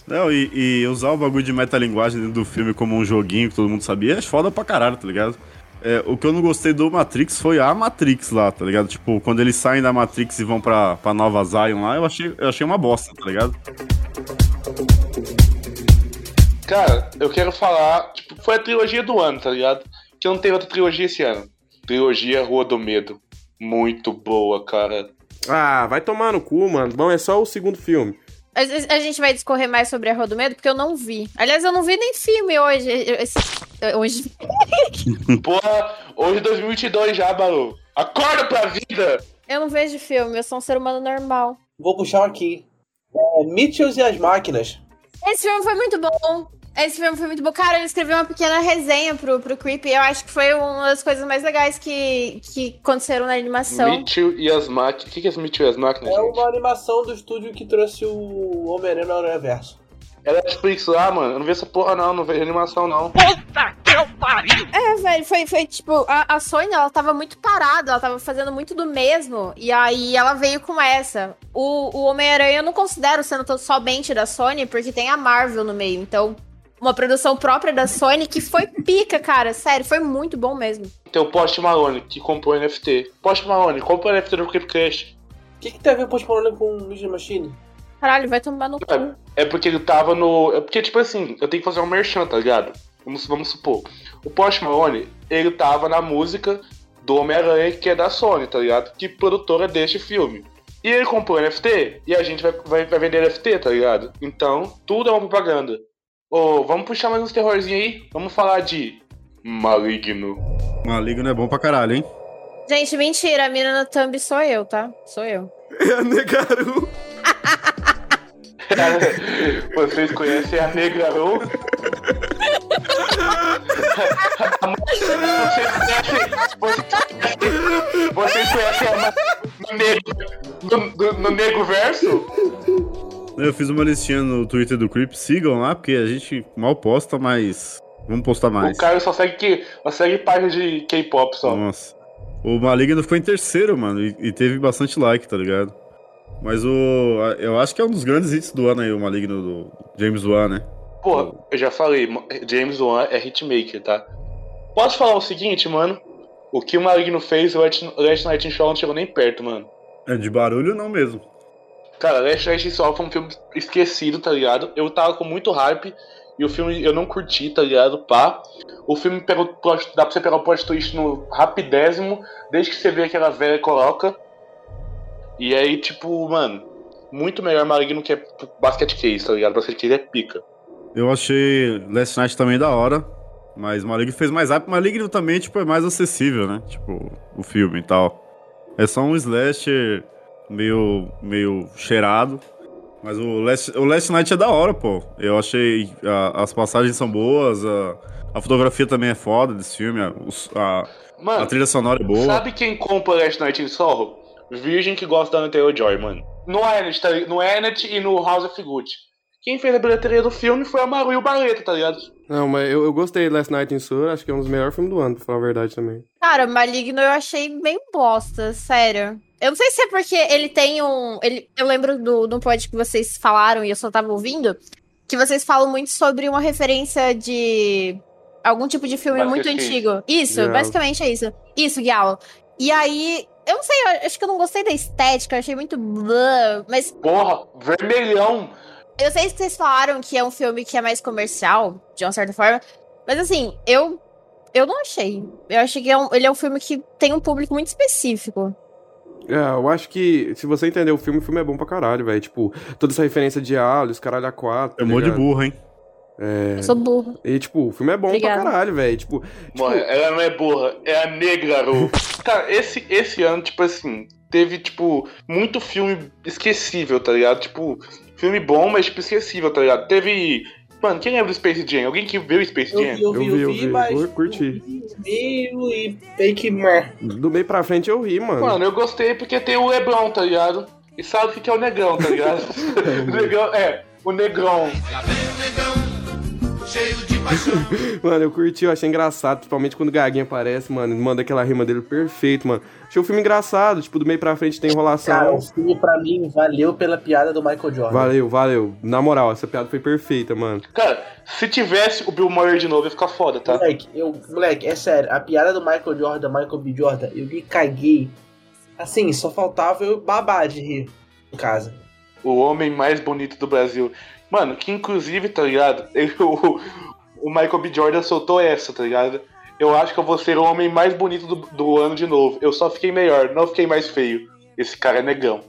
Não, e, e usar o bagulho de metalinguagem dentro do filme como um joguinho que todo mundo sabia é foda pra caralho, tá ligado? É, o que eu não gostei do Matrix foi a Matrix lá, tá ligado? Tipo, quando eles saem da Matrix e vão pra, pra Nova Zion lá, eu achei, eu achei uma bosta, tá ligado? Cara, eu quero falar, tipo, foi a trilogia do ano, tá ligado? Que não teve outra trilogia esse ano. Trilogia Rua do Medo. muito boa, cara. Ah, vai tomar no cu, mano. Bom, é só o segundo filme. A, a- gente vai discorrer mais sobre a Rua do Medo, porque eu não vi. Aliás, eu não vi nem filme hoje. esse- hoje. Porra, hoje é 2022 já, Baru. Acorda pra vida! Eu não vejo filme, eu sou um ser humano normal. Vou puxar um aqui. É, Mitchells e as Máquinas. Esse filme foi muito bom. Esse filme foi muito bom. Cara, eu escrevi uma pequena resenha pro, pro Creep. Eu acho que foi uma das coisas mais legais que, que aconteceram na animação. Mitchell e as máquinas. O que, que é Mitchell e as máquinas, É gente? uma animação do estúdio que trouxe o Homem-Aranha no universo. É Netflix lá, mano. Eu não vejo essa porra, não. Não vejo animação, não. É, velho, foi, foi tipo, a, a Sony, ela tava muito parada, ela tava fazendo muito do mesmo, e aí ela veio com essa. O, o Homem-Aranha eu não considero sendo somente da Sony, porque tem a Marvel no meio, então, uma produção própria da Sony que foi pica, cara, sério, foi muito bom mesmo. Tem o Post Malone, que comprou o NFT. Post Malone, compra o NFT do Creepcast. O que, que tem a ver o Post Malone com o Ninja Machine? Caralho, vai tomar no cu. É porque ele tava no. É porque, tipo assim, eu tenho que fazer um merchan, tá ligado? Vamos, vamos supor. O Post Malone, ele tava na música do Homem-Aranha, que é da Sony, tá ligado? Que produtora deste filme. E ele comprou NFT e a gente vai, vai, vai vender NFT, tá ligado? Então, tudo é uma propaganda. Ô, vamos puxar mais uns terrorzinhos aí? Vamos falar de. Maligno. Maligno é bom pra caralho, hein? Gente, mentira, a mina no thumb sou eu, tá? Sou eu. É a Negaru. Vocês conhecem a Negaru? Vocês conhecem. Vocês, vocês conhecem a no, no, no Nego Verso? Eu fiz uma listinha no Twitter do Creep, sigam lá, porque a gente mal posta, mas vamos postar mais. O cara só segue, que, só segue página de K-pop só. Nossa. O Maligno ficou em terceiro, mano, e, e teve bastante like, tá ligado? Mas o. Eu acho que é um dos grandes hits do ano aí, o Maligno do James Wan, né? Pô, eu já falei, James Wan é hitmaker, tá? Posso falar o seguinte, mano? O que o Maligno fez, o Last Night in Show não chegou nem perto, mano. É de barulho não mesmo. Cara, Last Night Show foi um filme esquecido, tá ligado? Eu tava com muito hype e o filme eu não curti, tá ligado? Pá. O filme plot, dá pra você pegar o plot twist no rapidésimo, desde que você vê aquela velha coloca. E aí, tipo, mano, muito melhor Maligno que é Basket Case, tá ligado? Basket Case é pica. Eu achei Last Night também da hora, mas Maligno fez mais hype. Maligno também, tipo, é mais acessível, né? Tipo, o filme e tal. É só um slasher meio, meio cheirado. Mas o Last, o Last Night é da hora, pô. Eu achei. a- as passagens são boas, a, a fotografia também é foda desse filme, a, Mano, a trilha sonora é boa. Sabe quem compra Last Night in Soho? Virgem que gosta da Anya Taylor-Joy, mano. No Enet, tá, no Enet e no House of Gucci. Quem fez a bilheteria do filme foi a Maru e o Barreto, tá ligado? Não, mas eu, eu gostei de Last Night in Soul, acho que é um dos melhores filmes do ano, pra falar a verdade também. Cara, Maligno eu achei bem bosta, sério. Eu não sei se é porque ele tem um. Ele, eu lembro do, do pod que vocês falaram e eu só tava ouvindo. Que vocês falam muito sobre uma referência de algum tipo de filme muito antigo. Isso, basicamente é isso. Isso, Galo. E aí, eu não sei, eu acho que eu não gostei da estética, eu achei muito blá, mas Porra, vermelhão. eu sei que vocês falaram que é um filme que é mais comercial, de uma certa forma, mas assim, eu eu não achei. Eu achei que é um- ele é um filme que tem um público muito específico. É, eu acho que se você entender o filme, o filme é bom pra caralho, velho. Tipo, toda essa referência de Alice, caralho a quatro. É mó de burro, hein? É. Eu sou burro. E, tipo, o filme é bom Obrigada. pra caralho, velho. Tipo, Mano, ela não é burra, é a negra, Ru. Cara, esse, esse ano, tipo assim, teve, tipo, muito filme esquecível, tá ligado? Tipo, filme bom, mas, tipo, esquecível, tá ligado? Teve. Mano, quem lembra do Space Jam? Alguém que viu o Space Eu Jam? vi, eu vi, eu vi, mas. eu curti. Meio e fake mer. Do meio pra frente eu ri, mano. Mano, eu gostei porque tem o Lebron, tá ligado? E sabe o que que é o negrão, tá ligado? o negrão, é, o negrão. Mano, eu curti, eu achei engraçado, principalmente quando o Gaguinho aparece, mano, manda aquela rima dele perfeito, mano. Achei o filme engraçado, tipo, do meio pra frente tem enrolação. Cara, o filme pra mim valeu pela piada do Michael Jordan. Valeu, valeu. Na moral, essa piada foi perfeita, mano. Cara, se tivesse o Bill Murray de novo, ia ficar foda, tá? Moleque, eu, moleque, é sério, a piada do Michael Jordan, Michael B. Jordan, eu me caguei. Assim, só faltava eu babar de rir em casa. O homem mais bonito do Brasil. Mano, que inclusive, tá ligado? Ele- o, Michael B. Jordan soltou essa, tá ligado? Eu acho que eu vou ser o homem mais bonito do, do ano de novo. Eu só fiquei melhor, não fiquei mais feio. Esse cara é negão.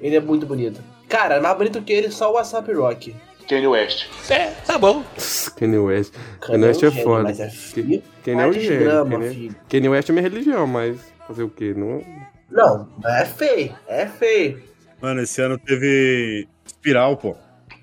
Ele é muito bonito. Cara, mais bonito que ele, só o WhatsApp Rock. Kanye West. É, tá bom. Kanye West. Kanye West é foda. mas é filho. Kanye é o gênio. Kanye West é minha religião, mas fazer o quê? Não... Não, é feio, é feio. Mano, esse ano teve Espiral, pô.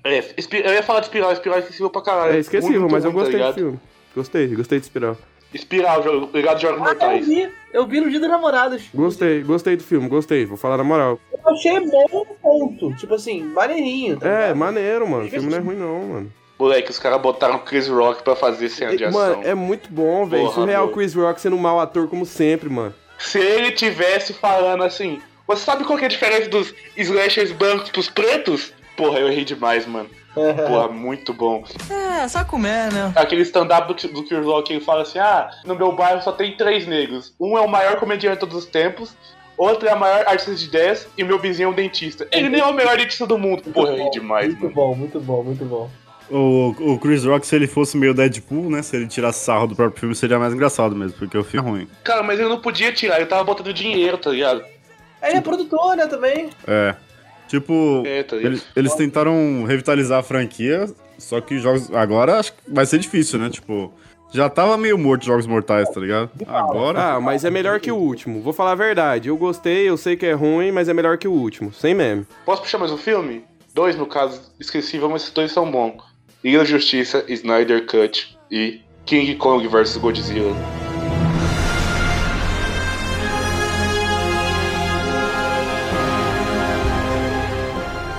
É, eu ia falar de Espiral, Espiral é esquecível pra caralho. É esquecível, Muito mas eu ruim, tá gostei do ligado? filme. Gostei, gostei de Espiral. Espiral, jogo, obrigado, Jogos Ah, eu Mortais. vi, eu vi no Dia dos Namorados. Gostei, gostei do filme, gostei. Vou falar na moral. Eu achei bom ponto. Tipo assim, maneirinho. Tá É, ligado? maneiro, mano. O filme não é ruim, não, mano. Moleque, os caras botaram Chris Rock pra fazer cena de ação. Mano, é muito bom, velho. Surreal meu. Chris Rock sendo um mau ator, como sempre, mano. Se ele tivesse falando assim, você sabe qual que é a diferença dos slashers brancos pros pretos? Porra, eu ri demais, mano. Porra, muito bom. É, só comer, né? Aquele stand-up do, do Chris Rock, ele fala assim, ah, no meu bairro só tem três negros. Um é o maior comediante de todos os tempos, outro é a maior artista de ideias, e meu vizinho é um dentista. Ele nem é o melhor dentista do mundo. Porra, eu ri demais, Muito mano. bom, muito bom, muito bom. O, o Chris Rock, se ele fosse meio Deadpool, né? Se ele tirasse sarro do próprio filme, seria mais engraçado mesmo, porque o filme é ruim. Cara, mas ele não podia tirar, ele tava botando dinheiro, tá ligado? Ele é produtor, né, também. É. Tipo, É, tá eles, eles tentaram revitalizar a franquia, só que jogos. Agora acho que vai ser difícil, né? Tipo, já tava meio morto Jogos Mortais, tá ligado? Agora. Ah, mas é melhor que o último. Vou falar a verdade. Eu gostei, eu sei que é ruim, mas é melhor que o último. Sem meme. Posso puxar mais um filme? Dois, no caso, esquecível, mas esses dois são bons. Liga da Justiça, Snyder Cut e King Kong vs Godzilla.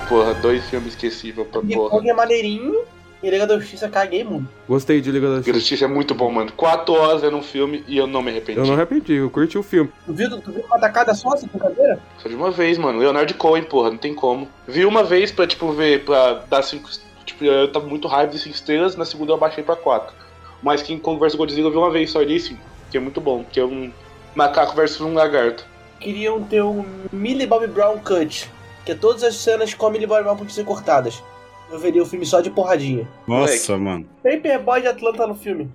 Porra, dois filmes esquecíveis pra E porra. Kong é maneirinho. E Liga da Justiça caguei muito. Gostei de Liga da Liga da Justiça. Justiça é muito bom, mano. Quatro horas vendo um filme e eu não me arrependi. Eu não arrependi, eu curti o filme. Tu viu, tu viu uma tacada só essa brincadeira? Só de uma vez, mano. Leonardo Cohen, porra, não tem como. Vi uma vez pra, tipo, ver, pra dar cinco. Tipo, eu tava muito hype de cinco estrelas, na segunda eu baixei pra quatro. Mas King Kong vs Godzilla eu vi uma vez só disse que é muito bom, que é um macaco versus um lagarto. Queriam ter um Millie Bobby Brown Cut. Que é todas as cenas com a Millie Bobby Brown podiam ser cortadas. Eu veria o filme só de porradinha. Nossa, mano. Paperboy de Atlanta no filme.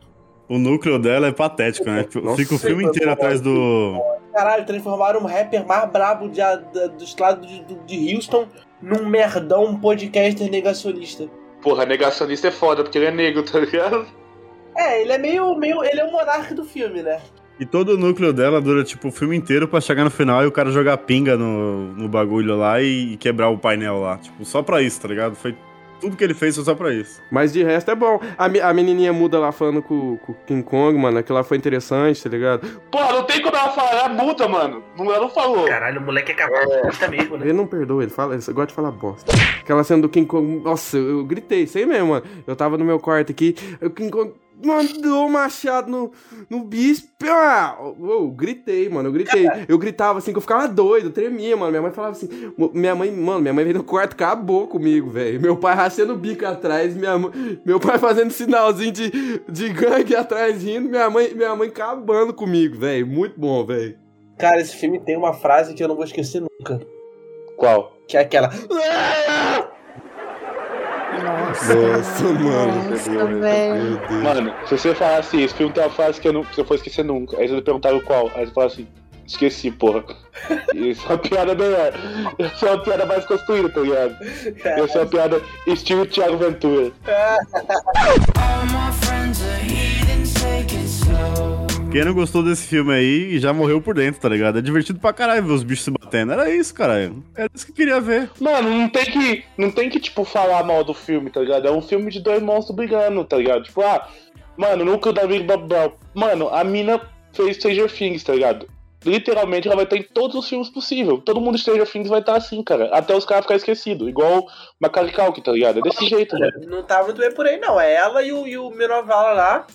O núcleo dela é patético, né? Nossa, Fica o filme inteiro atrás do. Caralho, transformaram um rapper mais brabo de, da- dos lados de, de Houston num merdão podcaster negacionista. Porra, negacionista é foda, porque ele é negro, tá ligado? É, ele é meio, meio. Ele é o monarca do filme, né? E todo o núcleo dela dura, tipo, o filme inteiro pra chegar no final e o cara jogar pinga no, no bagulho lá e, e quebrar o painel lá. Tipo, só pra isso, tá ligado? Foi. Tudo que ele fez foi só pra isso. Mas de resto é bom. A, a menininha muda lá falando com, com o King Kong, mano. Aquilo lá foi interessante, tá ligado? Porra, não tem como ela falar, ela muda, mano. Não, ela não falou. Caralho, o moleque é capaz de bosta mesmo, né? Ele não perdoa, ele fala, ele gosta de falar bosta. Aquela cena do King Kong, nossa, eu, eu gritei, sei mesmo, mano. Eu tava no meu quarto aqui, o King Kong mandou o machado no, no bispo. Ah, eu gritei, mano, eu gritei. Eu gritava assim que eu ficava doido, eu tremia, mano. Minha mãe falava assim, minha mãe, mano, minha mãe veio no quarto, acabou comigo, velho. Meu pai rachando o bico atrás, minha mãe, meu pai fazendo sinalzinho de, de gangue atrás rindo, minha mãe, minha mãe acabando comigo, velho. Muito bom, velho. Cara, esse filme tem uma frase que eu não vou esquecer nunca. Qual? Que é aquela. Nossa, mano. Nossa, velho. Mano, se você falar assim, esse filme tem uma frase que eu não que eu vou esquecer nunca. Aí você perguntaram qual. Aí você fala assim, esqueci, porra. Isso é uma piada melhor. Essa é uma piada mais construída, tá ligado? Essa é uma piada estilo Thiago Ventura. Quem não gostou desse filme aí já morreu por dentro, tá ligado? É divertido pra caralho ver os bichos se batendo. Era isso, caralho. Era isso que eu queria ver. Mano, não tem que. Não tem que, tipo, falar mal do filme, tá ligado? É um filme de dois monstros brigando, tá ligado? Tipo, ah, mano, nunca da Big Bob Brown. Mano, a mina fez Stranger Things, tá ligado? Literalmente ela vai estar em todos os filmes possíveis. Todo mundo de Stranger Things vai estar assim, cara. Até os caras ficarem esquecidos. Igual Macaulay Culkin, tá ligado? É desse jeito, mano. Não tá muito bem por aí, não. É ela e o, e o Minovala lá.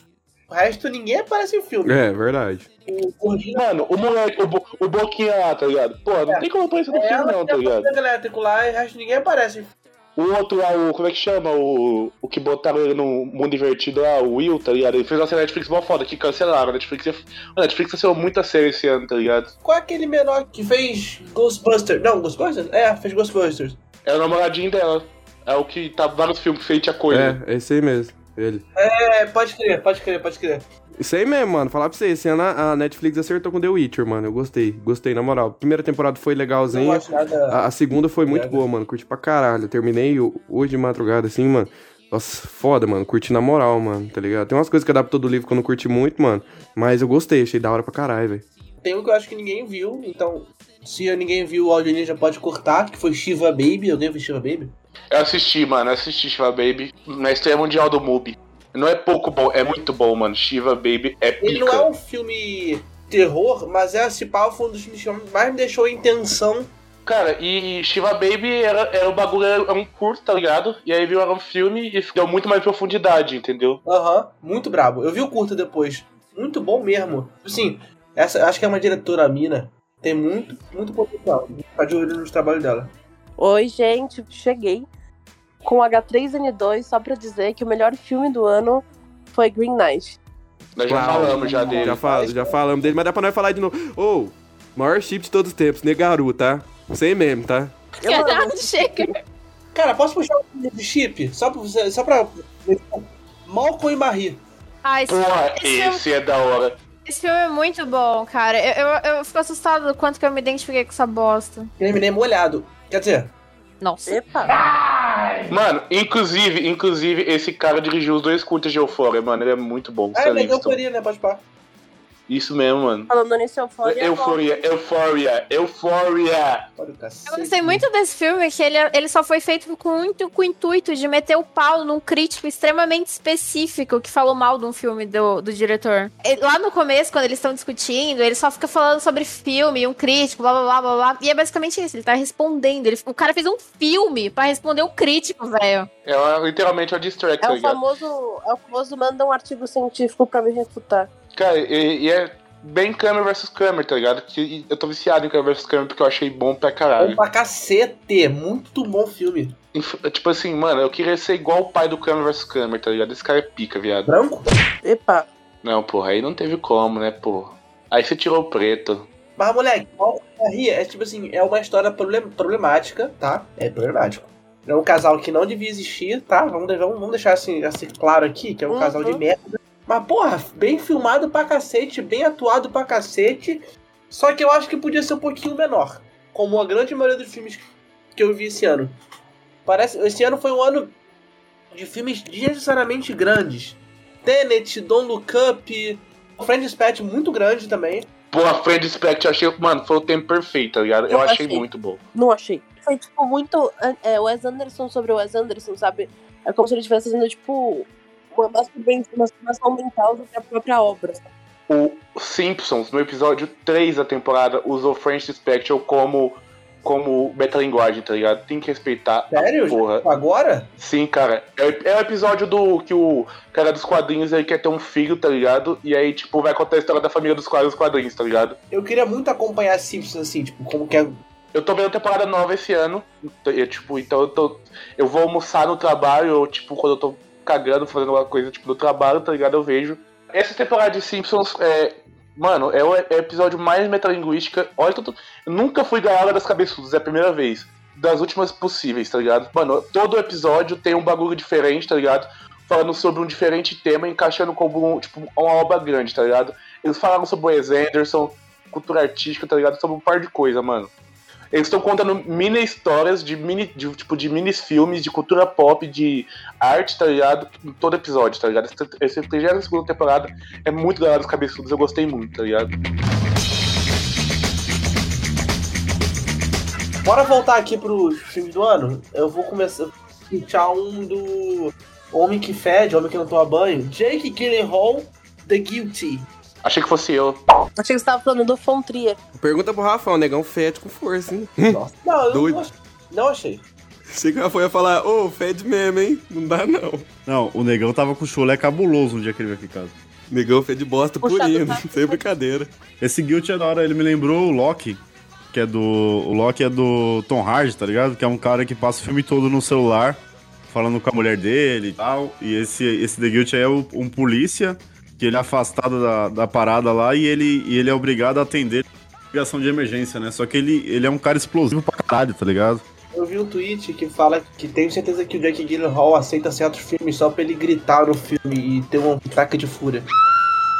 O resto ninguém aparece em filme. É, verdade. O Gordinho Mano, o moleque, o, bo o Boquinha lá, tá ligado? Pô, não tem como aparecer no é filme, ela não, tá é o ligado? Elétrico lá e o resto ninguém aparece. em filme. O outro lá, o. Como é que chama? O, o que botaram ele no mundo invertido lá, o Will, tá ligado? Ele fez uma série Netflix mó foda que cancelaram. A Netflix, é- a Netflix cancelou muita série esse ano, tá ligado? Qual é aquele menor que fez Ghostbusters? Não, Ghostbusters? É, fez Ghostbusters. É o namoradinho dela. É o que tá vários filmes fez a coisa. É, é esse aí mesmo. Ele. É, pode crer, pode crer, pode crer. Isso aí mesmo, mano. Falar pra você, esse ano a Netflix acertou com The Witcher, mano. Eu gostei. Gostei, na moral. Primeira temporada foi legalzinha. A, a segunda foi muito boa, mano. Curti pra caralho. Terminei hoje de madrugada, assim, mano. Nossa, foda, mano. Curti na moral, mano, tá ligado? Tem umas coisas que adaptou do livro que eu não curti muito, mano. Mas eu gostei, achei da hora pra caralho, velho. Tem um que eu acho que ninguém viu, então se ninguém viu, o Audio já pode cortar, que foi Shiva Baby. Alguém viu Shiva Baby? Eu assisti, mano, eu assisti Shiva Baby na estreia mundial do MUBI. Não é pouco bom, é muito bom, mano. Shiva Baby é Ele pica. não é um filme terror, mas é esse pau foi um dos filmes que mais me deixou em tensão. Cara, e Shiva Baby era, era o bagulho, era um curto, tá ligado? E aí viu era um filme e deu muito mais profundidade, entendeu? Aham, muito brabo. Eu vi o curta depois. Muito bom mesmo. Assim, essa, acho que é uma diretora mina. Tem muito, muito potencial. Tá de olho nos trabalhos dela. Oi, gente, cheguei com H3N2 só pra dizer que o melhor filme do ano foi Green Knight. Nós já falamos já dele. Já, falo, já falamos dele, mas dá pra nós falar de novo. Ô, maior chip de todos os tempos, Negaru, tá? Sei mesmo, tá? Caralho, chega. Cara, posso puxar um filme de chip? Só pra você. Só pra. Malcolm e Marie. Ah, esse, Porra, esse filme, esse é da hora. esse filme é muito bom, cara. Eu, eu, eu fico assustado do quanto que eu me identifiquei com essa bosta. Terminei molhado. Quer dizer, Nossa. Epa! Mano, inclusive, inclusive, esse cara dirigiu os dois curtas de Euphoria, mano. Ele é muito bom. ah, Sam é euforia, né? Pode pá. Isso mesmo, mano. Falando nisso. Euforia. Olha o cacete. Eu gostei muito desse filme, que ele, ele só foi feito com, muito, com o intuito de meter o pau num crítico extremamente específico que falou mal de um filme do, do diretor. Lá no começo, quando eles estão discutindo, ele só fica falando sobre filme, um crítico, blá blá blá blá blá. E é basicamente isso, ele tá respondendo. Ele, o cara fez um filme pra responder um crítico, velho. É literalmente uma distract, É tá o ligado? famoso. É o famoso manda um artigo científico pra me refutar. Cara, e, e é bem Kramer vs Kramer, tá ligado? Que eu tô viciado em Kramer vs Kramer porque eu achei bom pra Bom caralho. pra cacete. Muito bom filme. Tipo assim, mano, eu queria ser igual o pai do Kramer vs Kramer, tá ligado? Esse cara é pica, viado. Branco? Epa! Não, porra, aí não teve como, né, porra. Aí você tirou o preto. Mas, moleque, é tipo assim, é uma história problem- problemática, tá? É problemático. É um casal que não devia existir, tá? Vamos, vamos, vamos deixar assim, assim claro aqui, que é um Uhum. casal de merda. Mas, porra, bem filmado pra cacete, bem atuado pra cacete. Só que eu acho que podia ser um pouquinho menor. Como a grande maioria dos filmes que eu vi esse ano. Parece, esse ano foi um ano de filmes desnecessariamente grandes. Tenet, Don't Look Up, Friend Dispatch muito grande também. Pô, a Friend Spect eu achei, mano, foi o tempo perfeito, tá ligado? Eu Eu achei achei. muito bom. Não achei. Foi, tipo, muito. É, Wes Anderson sobre o Wes Anderson, sabe? É como se ele estivesse fazendo, tipo, uma masturbação, mental sobre a própria obra. O Simpsons, no episódio 3 da temporada, usou French Spectral como, como metalinguagem, tá ligado? Tem que respeitar Sério? a porra. Agora? Sim, cara. É, o- é o episódio do que o cara dos quadrinhos aí quer ter um filho, tá ligado? E aí, tipo, vai contar a história da família dos quadrinhos, quadrinhos tá ligado? Eu queria muito acompanhar Simpsons assim, tipo, como que é. Eu tô vendo a temporada nova esse ano. então, Eu, tipo, então eu tô. Eu vou almoçar no trabalho, ou, tipo, quando eu tô cagando, fazendo alguma coisa, tipo, no trabalho, tá ligado? Eu vejo. Essa temporada de Simpsons é. Mano, é o, é episódio mais metalinguística. Olha, tudo. Nunca fui galera das cabeçudas, é a primeira vez. Das últimas possíveis, tá ligado? Mano, todo episódio tem um bagulho diferente, tá ligado? Falando sobre um diferente tema, encaixando como, tipo, uma obra grande, tá ligado? Eles falaram sobre o Wes Anderson, cultura artística, tá ligado? Sobre um par de coisa, mano. Eles estão contando mini histórias de mini, de, tipo, de mini filmes, de cultura pop, de arte, tá ligado? Em todo episódio, tá ligado? Essa 32 temporada é muito galera dos cabeçudos, eu gostei muito, tá ligado? Bora voltar aqui pros filmes do ano? Eu vou começar a um do Homem que Fede, Homem que não toma banho. Jake Gyllenhaal, The Guilty. Achei que fosse eu. Achei que você tava falando do Fontria. Pergunta pro Rafael, negão fede com força, hein? Não, eu Doido. não achei. Não achei. Achei que o Rafael ia falar, ô, fede mesmo, hein? Não dá não. Não, o negão tava com o chulé cabuloso no dia que ele veio aqui em casa. Negão fede bosta Puxado purinho, pra- sem brincadeira. Esse Guilty é da hora, ele me lembrou o Loki, que é do. O Loki é do Tom Hardy, tá ligado? Que é um cara que passa o filme todo no celular, falando com a mulher dele e tal. E esse, esse The Guilty é o- um polícia que ele é afastado da, da parada lá e ele, e ele é obrigado a atender ligação de emergência, né? Só que ele, ele é um cara explosivo pra caralho, tá ligado? Eu vi um tweet que fala que tenho certeza que o Jake Gyllenhaal aceita certos filmes só pra ele gritar no filme e ter um ataque de fúria.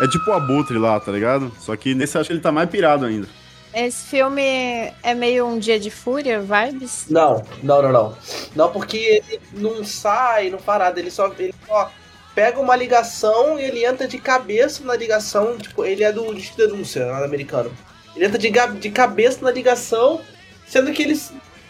É tipo o Abutre lá, tá ligado? Só que nesse eu acho que ele tá mais pirado ainda. Esse filme é meio um dia de fúria, vibes? Não, não, não, não. Não, porque ele não sai, não parada, ele só, ele só pega uma ligação e ele entra de cabeça na ligação, tipo, ele é do Disque de Denúncia, americano. Ele entra de, de cabeça na ligação, sendo que ele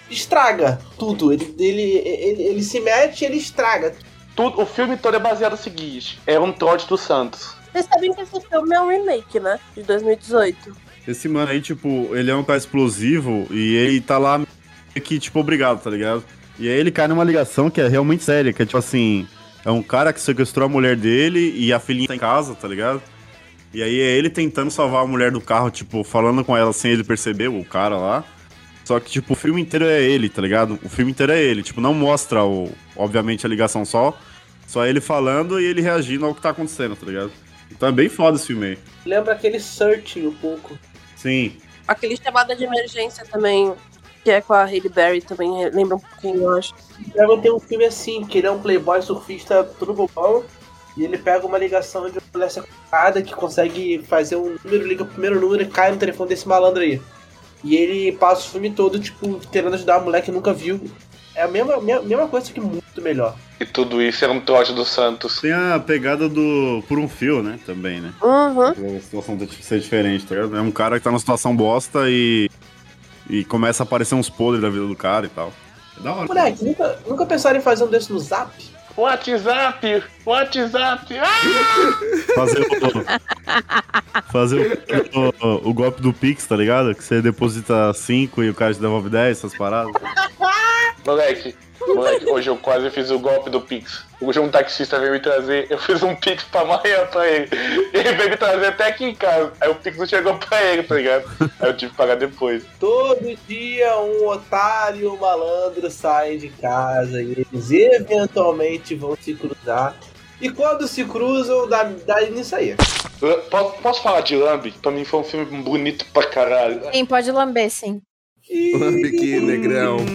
estraga tudo. Ele, ele, ele, ele se mete e ele estraga. Tudo, o filme todo é baseado no seguinte: é um trote do Santos. Vocês sabem que esse filme é um remake, né? De 2018. Esse mano aí, tipo, ele é um cara explosivo e ele tá lá meio que, tipo, obrigado, tá ligado? E aí ele cai numa ligação que é realmente séria, que é tipo assim, é um cara que sequestrou a mulher dele e a filhinha tá em casa, tá ligado? E aí é ele tentando salvar a mulher do carro, tipo, falando com ela sem ele perceber, o cara lá. Só que, tipo, o filme inteiro é ele, tá ligado? O filme inteiro é ele. Tipo, não mostra, o, obviamente, a ligação só. Só ele falando e ele reagindo ao que tá acontecendo, tá ligado? Então é bem foda esse filme aí. Lembra aquele Searching um pouco. Sim. Aquele chamada de emergência também, que é com a Hailey Berry, também lembra um pouquinho, eu acho. Dragon tem um filme assim, que ele é um playboy surfista tudo bobão, e ele pega uma ligação de uma mulher sequestrada que consegue fazer um número, liga o primeiro número e cai no telefone desse malandro aí. E ele passa o filme todo, tipo, querendo ajudar a mulher que nunca viu. É a mesma, mesma, mesma coisa, só que muito melhor. E tudo isso é um trote do Santos. Tem a pegada do Por um Fio, né? Também, né? Uhum. A situação tem que ser diferente, tá ligado? É um cara que tá numa situação bosta e. E começa a aparecer uns podres da vida do cara e tal. É da hora. Moleque, nunca, nunca pensaram em fazer um desse no zap? WhatsApp! WhatsApp! Ah! Fazer o. Fazer o, o- o golpe do Pix, tá ligado? Que você deposita 5 e o cara te devolve 10, essas paradas. Moleque, moleque, hoje eu quase fiz o golpe do Pix. Hoje um taxista veio me trazer, eu fiz um Pix pra amanhã pra ele. Ele veio me trazer até aqui em casa. Aí o Pix não chegou pra ele, tá ligado? Aí eu tive que pagar depois. Todo dia um otário e um malandro saem de casa e eles eventualmente vão se cruzar. E quando se cruzam, dá, dá nisso aí. Posso, posso falar de Lambi? Pra mim foi um filme bonito pra caralho. Sim, pode lamber, sim. Lambe aqui, negrão.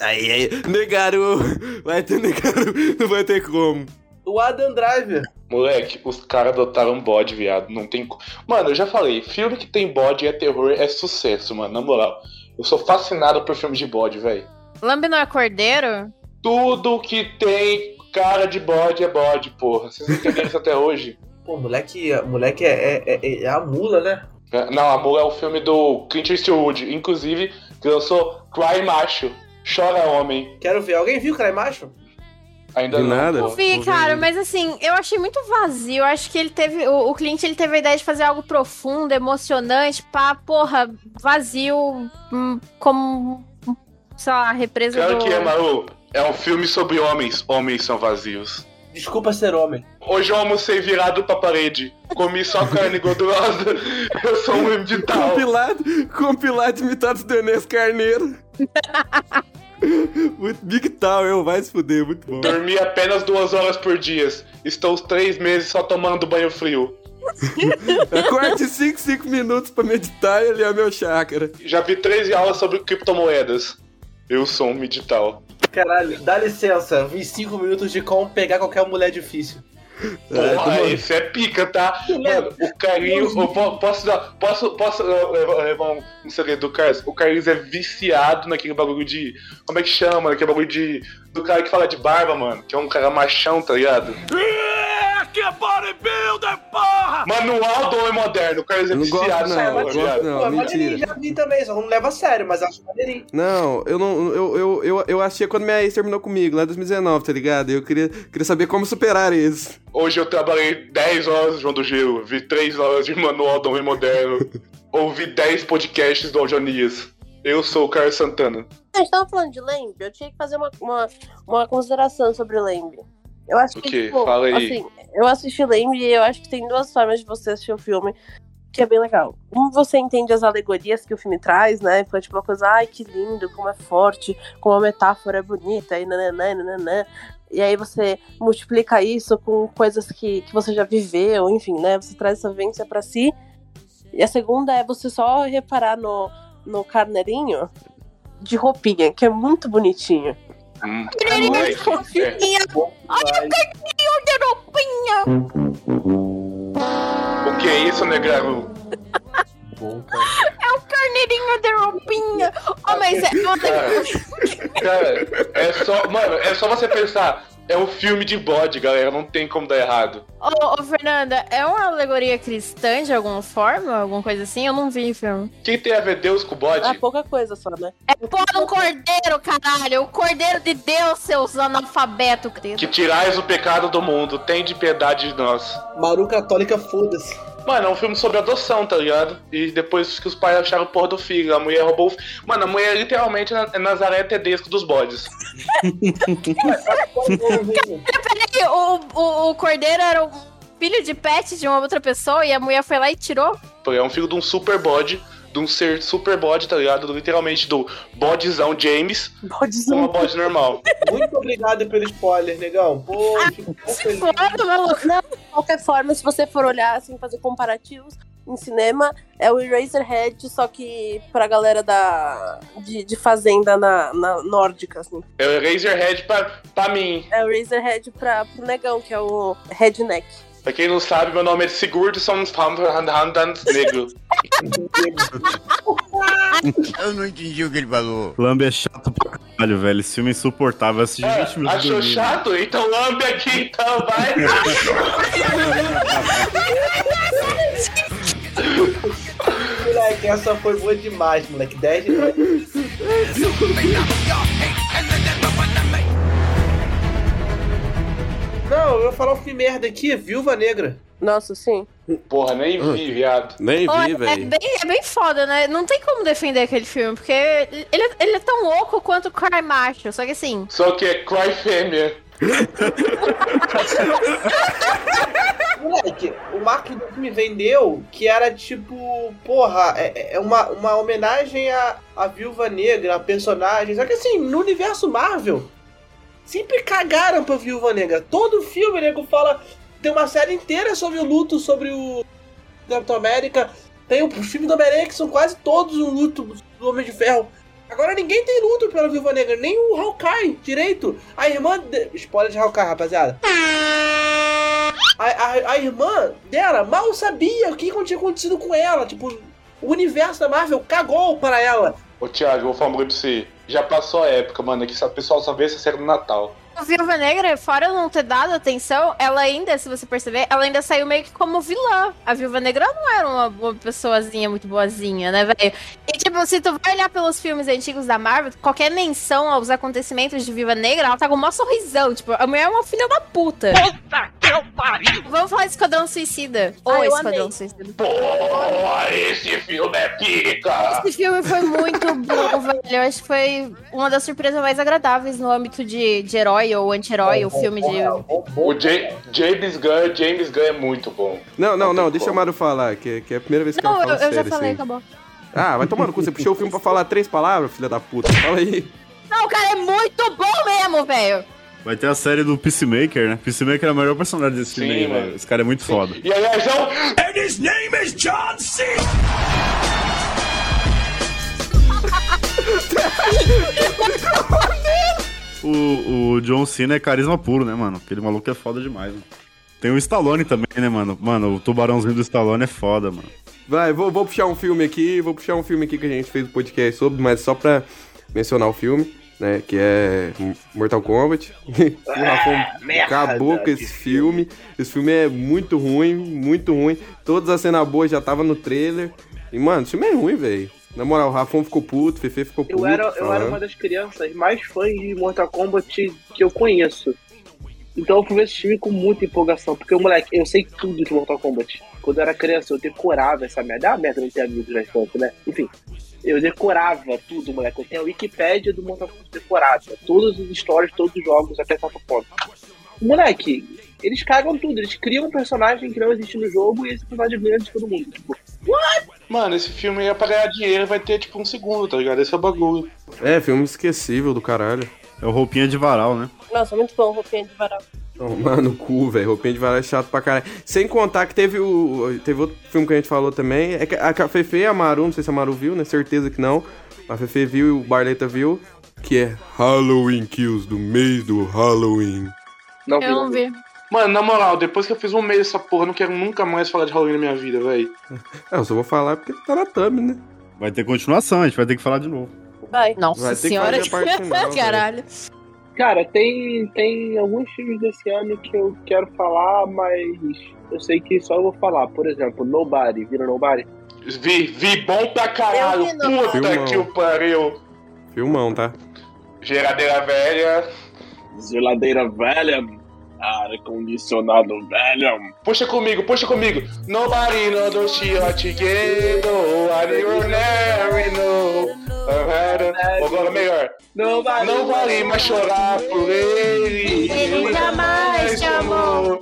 Aí, aí, negaram. Vai ter negaram, não vai ter como. O Adam Driver. Moleque, os caras adotaram bode, viado. Não tem. co- Mano, eu já falei, filme que tem bode e é terror é sucesso, mano. Na moral. Eu sou fascinado por filme de bode, velho. Lambe não é cordeiro? Tudo que tem cara de bode é bode, porra. Vocês não entenderam isso até hoje? Pô, moleque, moleque é, é, é, é a mula, né? É, Não, Amor é o filme do Clint Eastwood. Inclusive, que lançou Cry Macho. Chora Homem. Quero ver. Alguém viu Cry Macho? Ainda não. nada. Eu vi, cara, mas assim, eu achei muito vazio. Eu acho que ele teve. O, o Clint ele teve a ideia de fazer algo profundo, emocionante, pá, porra, vazio, hum, como. Sei lá, a represa Claro do. que é, Maru. É um filme sobre homens. Homens são vazios. Desculpa ser homem. Hoje eu almocei virado pra parede. Comi só carne gordurosa. Eu sou um de tal. Compilado, compilado imitados do Enes Carneiro. muito Big Tower, vai se fuder, muito bom. Dormi apenas duas horas por dia. Estou os três meses só tomando banho frio. Acorde 5, 5 minutos pra meditar e ele é meu chácara. Já vi 13 aulas sobre criptomoedas. Eu sou um medital. Caralho, dá licença. Vi 5 minutos de como pegar qualquer mulher difícil. Porra, esse é pica, tá? Mano, o Carlinhos. posso dar. Posso, posso levar um, um segredo do Carlos? O Carlinhos é viciado naquele bagulho de. Como é que chama? Naquele bagulho de. Do cara que fala de barba, mano. Que é um cara machão, tá ligado? Que é bodybuilder, porra! Manual do Homem Moderno. O Carlos é Eu não gosto, não, porra, gosto não. Pô, é mentira. já vi também, só não leva a sério, mas acho maneirinho. Não, eu não. Eu, eu, eu, eu achei quando minha ex terminou comigo, lá em 2019, tá ligado? Eu queria, queria saber como superar isso. Hoje eu trabalhei 10 horas João do Gelo, vi 3 horas de Manual do Homem Moderno, ouvi 10 podcasts do Aljonias. Eu sou o Carlos Santana. A gente tava falando de Lembre, eu tinha que fazer uma, uma, uma consideração sobre Lembre. Eu acho O que, quê? tipo, Fala aí. assim, eu assisti Lembre e eu acho que tem duas formas de você assistir o filme que é bem legal. Um, você entende as alegorias que o filme traz, né? Foi tipo uma coisa, ai, que lindo, como é forte, como a metáfora é bonita, e nananã, nananã. E aí você multiplica isso com coisas que, que você já viveu, enfim, né? Você traz essa vivência pra si. E a segunda é você só reparar no, no carneirinho de roupinha, que é muito bonitinho. Hum, É. Olha o carninho, de roupinha. O que é isso, Negrão? É o carneirinho de roupinha. Oh, mas é Cara, é só. Mano, é só você pensar. É um filme de bode, galera. Não tem como dar errado. Ô, ô, Fernanda, é uma alegoria cristã de alguma forma? Alguma coisa assim? Eu não vi o filme. Quem tem a ver Deus com bode? É pouca coisa só, né? É pôr um cordeiro, caralho. O cordeiro de Deus, seus analfabetos. Que tirais o pecado do mundo. Tem de piedade de nós. Maru católica, foda-se. Mano, é um filme sobre adoção, tá ligado? E depois que os pais acharam o porra do filho, a mulher roubou o filho. Mano, a mulher é literalmente é Nazaré Tedesco dos bodes. Peraí, o, o, o cordeiro era um filho de pet de uma outra pessoa e a mulher foi lá e tirou? Pô, É um filho de um super bode, de um ser super bode, tá ligado? Literalmente do bodezão James com uma bode normal. Muito obrigado pelo spoiler, negão. Pô, Ah, fico tão feliz. Não, de qualquer forma, se você for olhar, assim, fazer comparativos em cinema, é o Eraserhead, só que pra galera da, de, de fazenda na, na nórdica, assim. É o Razorhead pra, pra mim. É o Eraserhead pra, pro negão, que é o Redneck. Pra quem não sabe, meu nome é Sigurdsson Handhandans Negro. Eu não entendi o que ele falou. Lambe é chato pra caralho, velho. Esse filme é insuportável. Assisti 20 minutos Achou chato? Então lambe aqui, então, vai. Moleque, essa foi boa demais, moleque. 10 de Não, eu vou falar um filme merda aqui, Viúva Negra. Nossa, sim. Porra, nem vi, viado. Nem Ó, é, bem, é bem foda, né? Não tem como defender aquele filme, porque ele, ele é tão louco quanto o Cry Macho. Só que assim. Só que é Cry Fêmea. Moleque, o marketing do filme vendeu que era tipo, porra, é, é uma, uma homenagem à, à Viúva Negra, a personagem. Só que assim, no universo Marvel, sempre cagaram pra Viúva Negra. Todo filme, nego, fala. Tem uma série inteira sobre o luto, sobre o Capitão América. Tem os filmes do Homem-Aranha que são quase todos o luto do Homem de Ferro. Agora ninguém tem luto pela Viúva Negra, nem o Hawkeye direito. A irmã. De... Spoiler de Hawkeye, rapaziada. A, a, a irmã dela mal sabia o que tinha acontecido com ela. Tipo, o universo da Marvel cagou para ela. Ô, Thiago, vou falar um pra você. Já passou a época, mano, que o pessoal só vê essa série no Natal. A Viúva Negra, fora não ter dado atenção, ela ainda, se você perceber, ela ainda saiu meio que como vilã. A Viúva Negra não era uma, uma pessoazinha muito boazinha, né, velho? E tipo, se tu vai olhar pelos filmes antigos da Marvel, qualquer menção aos acontecimentos de Viúva Negra, ela tá com um maior sorrisão. Tipo, a mulher é uma filha da puta. Puta eu pariu! Vamos falar de Esquadrão Suicida. Ou Ah, eu Esquadrão amei. Suicida. Porra, esse filme é pica! Esse filme foi muito bom, velho. Eu acho que foi uma das surpresas mais agradáveis no âmbito de, de herói ou anti-herói, o filme de. O Ja- James Gunn, James Gunn é muito bom. Não, não, não, deixa a Maru falar, que, que é a primeira vez que Não, eu, fala eu já sério, falei, assim. acabou. Ah, vai tomar no cu, você puxou o filme pra falar três palavras, filha da puta. Fala aí. Não, o cara é muito bom mesmo, velho. Vai ter a série do Peacemaker, né? Peacemaker é o melhor personagem desse filme aí, mano. velho. Esse cara é muito foda. E é um... And his name is John C. O, o John Cena é carisma puro, né, mano? Aquele maluco é foda demais, mano. Tem o Stallone também, né, mano? Mano, o tubarãozinho do Stallone é foda, mano. Vai, vou, vou puxar um filme aqui, vou puxar um filme aqui que a gente fez o podcast sobre, mas só pra mencionar o filme, né, que é Mortal Kombat. o Rafão acabou com esse filme. Esse filme é muito ruim, muito ruim. Todas as cenas boas já tava no trailer. E, mano, esse filme é ruim, velho. Na moral, o Rafão ficou puto, o Fefe ficou puto. Eu era, eu era uma das crianças mais fãs de Mortal Kombat que eu conheço. Então eu fui ver esse filme com muita empolgação, porque, moleque, eu sei tudo de Mortal Kombat. Quando eu era criança, eu decorava essa merda. É uma merda não ter amigos na infância, né? Enfim, eu decorava tudo, moleque. Eu tenho a Wikipédia do Mortal Kombat decorada. Todas as histórias, todos os jogos, até certo ponto. Moleque, eles cagam tudo. Eles criam um personagem que não existe no jogo e esse personagem ganha de todo mundo. Tipo, what? Mano, esse filme é pra ganhar dinheiro vai ter tipo um segundo, tá ligado? Esse é o bagulho. É, filme esquecível do caralho. É o roupinha de varal, né? Nossa, muito bom, roupinha de varal. Tomar no cu, velho. Roupinha de varal é chato pra caralho. Sem contar que teve o. Teve outro filme que a gente falou também. É que a a Fefe e a Maru, não sei se a Maru viu, né? Certeza que não. A Fefe viu e o Barleta viu. Que é Halloween Kills, do mês do Halloween. Não Eu não vi. Mano, na moral, depois que eu fiz um mês dessa porra, eu não quero nunca mais falar de Halloween na minha vida, velho. É, eu só vou falar porque tá na thumb, né? Vai ter continuação, a gente vai ter que falar de novo. Vai. Nossa Vai ter que senhora. fazer a Cara, tem, tem alguns filmes desse ano que eu quero falar, mas eu sei que só eu vou falar. Por exemplo, Nobody. Viram Nobody? Vi, vi bom pra caralho. Vi. Puta Filmão. que o pariu. Filmão, tá? Geladeira velha. Geladeira velha. Ar-condicionado velho. Puxa comigo, puxa comigo. Nobody shit together. I never know. Agora melhor. Nobody Não vale mais chorar por ele. Ele jamais te amou.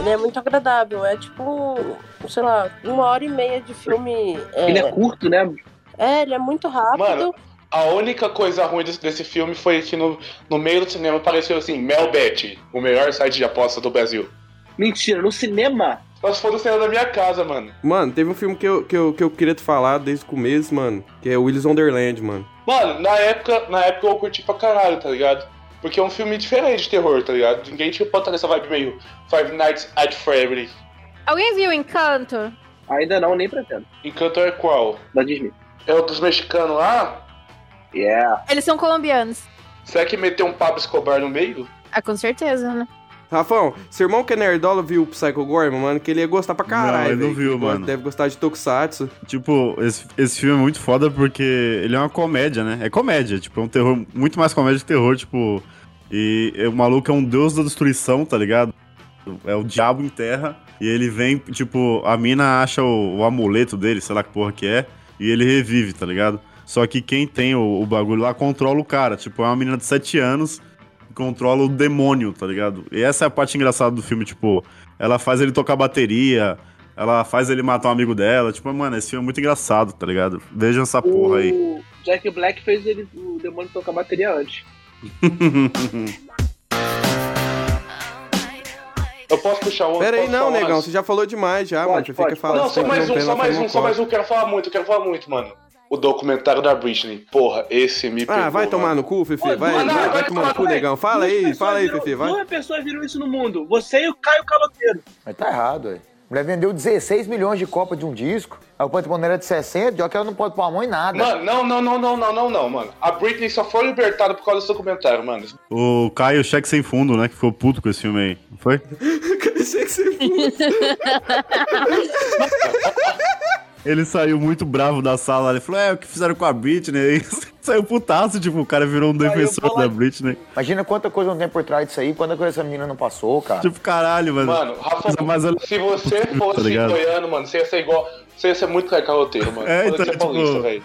Ele é muito agradável. É tipo, sei lá, uma hora e meia de filme. É, Ele é curto, né? é, ele é muito rápido. Mano, a única coisa ruim desse, desse filme foi que no, no meio do cinema apareceu assim, Melbet, o melhor site de aposta do Brasil. Mentira, no cinema. Só se for do cinema da minha casa, mano. Mano, teve um filme que eu, que eu, que eu queria te falar desde o começo, mano, que é Willis Wonderland, mano. Mano, na época, na época eu curti pra caralho, tá ligado? Porque é um filme diferente de terror, tá ligado? Ninguém tinha botado essa vibe meio Five Nights at Freddy's. Alguém viu Encanto? Ainda não, nem pretendo. Encanto é qual? Da Disney. É o dos mexicanos lá? Yeah. Eles são colombianos. Será que meteu um Pablo Escobar no meio? Ah, com certeza, né? Rafão, seu irmão que é nerdola viu o Psycho Gorman, mano, que ele ia gostar pra caralho. Não, ele não viu, Ele mano. Deve gostar de Tokusatsu. Tipo, esse, esse filme é muito foda porque ele é uma comédia, né? É comédia, tipo, é um terror, muito mais comédia que terror, tipo. E o maluco é um deus da destruição, tá ligado? É o diabo em terra. E ele vem, tipo, a mina acha o, o amuleto dele, sei lá que porra que é, e ele revive, tá ligado? Só que quem tem o, o bagulho lá controla o cara. Tipo, é uma menina de 7 anos que controla o demônio, tá ligado? E essa é a parte engraçada do filme, tipo, ela faz ele tocar bateria, ela faz ele matar um amigo dela. Tipo, mano, esse filme é muito engraçado, tá ligado? Vejam essa porra aí. O Jack Black fez ele, o demônio tocar bateria antes. Eu posso puxar um? Pera aí, posso não, negão, mais? você já falou demais já, mano. Você pode, fica falando. Não, só mais um, só mais um, só mais um. um. Quero falar muito, quero falar muito, mano. O documentário da Britney. Porra, esse me pegou. Ah, vai tomar mano. no cu, Fefe. Vai, vai, vai vai tomar no cu, negão. Fala Duas aí, fala aí, Fefe, vai. Duas pessoas viram isso no mundo. Você e o Caio Caloteiro. Mas tá errado, ué. A mulher vendeu 16 milhões de copas de um disco. Aí o Panteão era de 60, já que ela não pode pôr a mão em nada. Mano, não, não, não, não, não, não, não, mano. A Britney só foi libertada por causa desse documentário, mano. O Caio Cheque Sem Fundo, né? Que ficou puto com esse filme aí. Não foi? Ele saiu muito bravo da sala. Ele falou: É, o que fizeram com a Britney? Saiu putaço, tipo, o cara virou um defensor da Britney. Imagina quanta coisa não tem por trás disso aí, quanta coisa essa menina não passou, cara. Tipo, caralho, mano. Mano, Rafa, Mas ela- se você fosse Tá goiano, mano, você ia ser igual. Você ia ser muito caicaroteiro, mano. É, então, paulista, tipo, velho.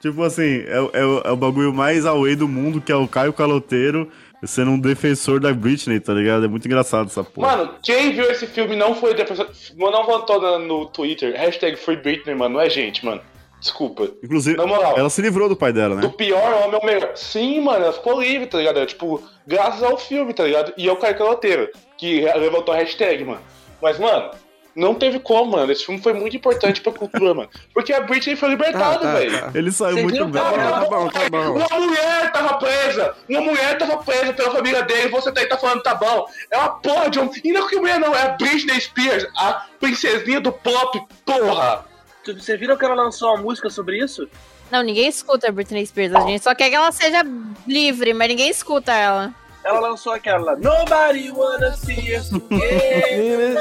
Tipo assim, é, o- é, é o bagulho mais away do mundo, que é o Caio Caloteiro sendo um defensor da Britney, tá ligado? É muito engraçado essa porra. Mano, quem viu esse filme não foi defensor. Não votou no, Twitter. Hashtag Free Britney, mano. Não é gente, mano. Desculpa. Inclusive, Na moral. ela se livrou do pai dela, Do né? pior homem ao melhor. Sim, mano, ela ficou livre, tá ligado? É, tipo, graças ao filme, tá ligado? E ao Caio Caloteiro, que levantou a hashtag, mano. Mas, mano, não teve como, mano. Esse filme foi muito importante pra cultura, mano. Porque a Britney foi libertada, Ah, tá, velho. tá. Ele saiu Vocês muito bem. ela- Tá bom, tá bom. Uma mulher tava presa! Uma mulher tava presa pela família dele, você tá aí tá falando tá bom. É uma porra de um. E não que mulher não, é a Britney Spears, a princesinha do pop, porra! Vocês viram que ela lançou uma música sobre isso? Não, ninguém escuta a Britney Spears. A gente só quer que ela seja livre, mas ninguém escuta ela. Ela lançou aquela Nobody wanna see us again.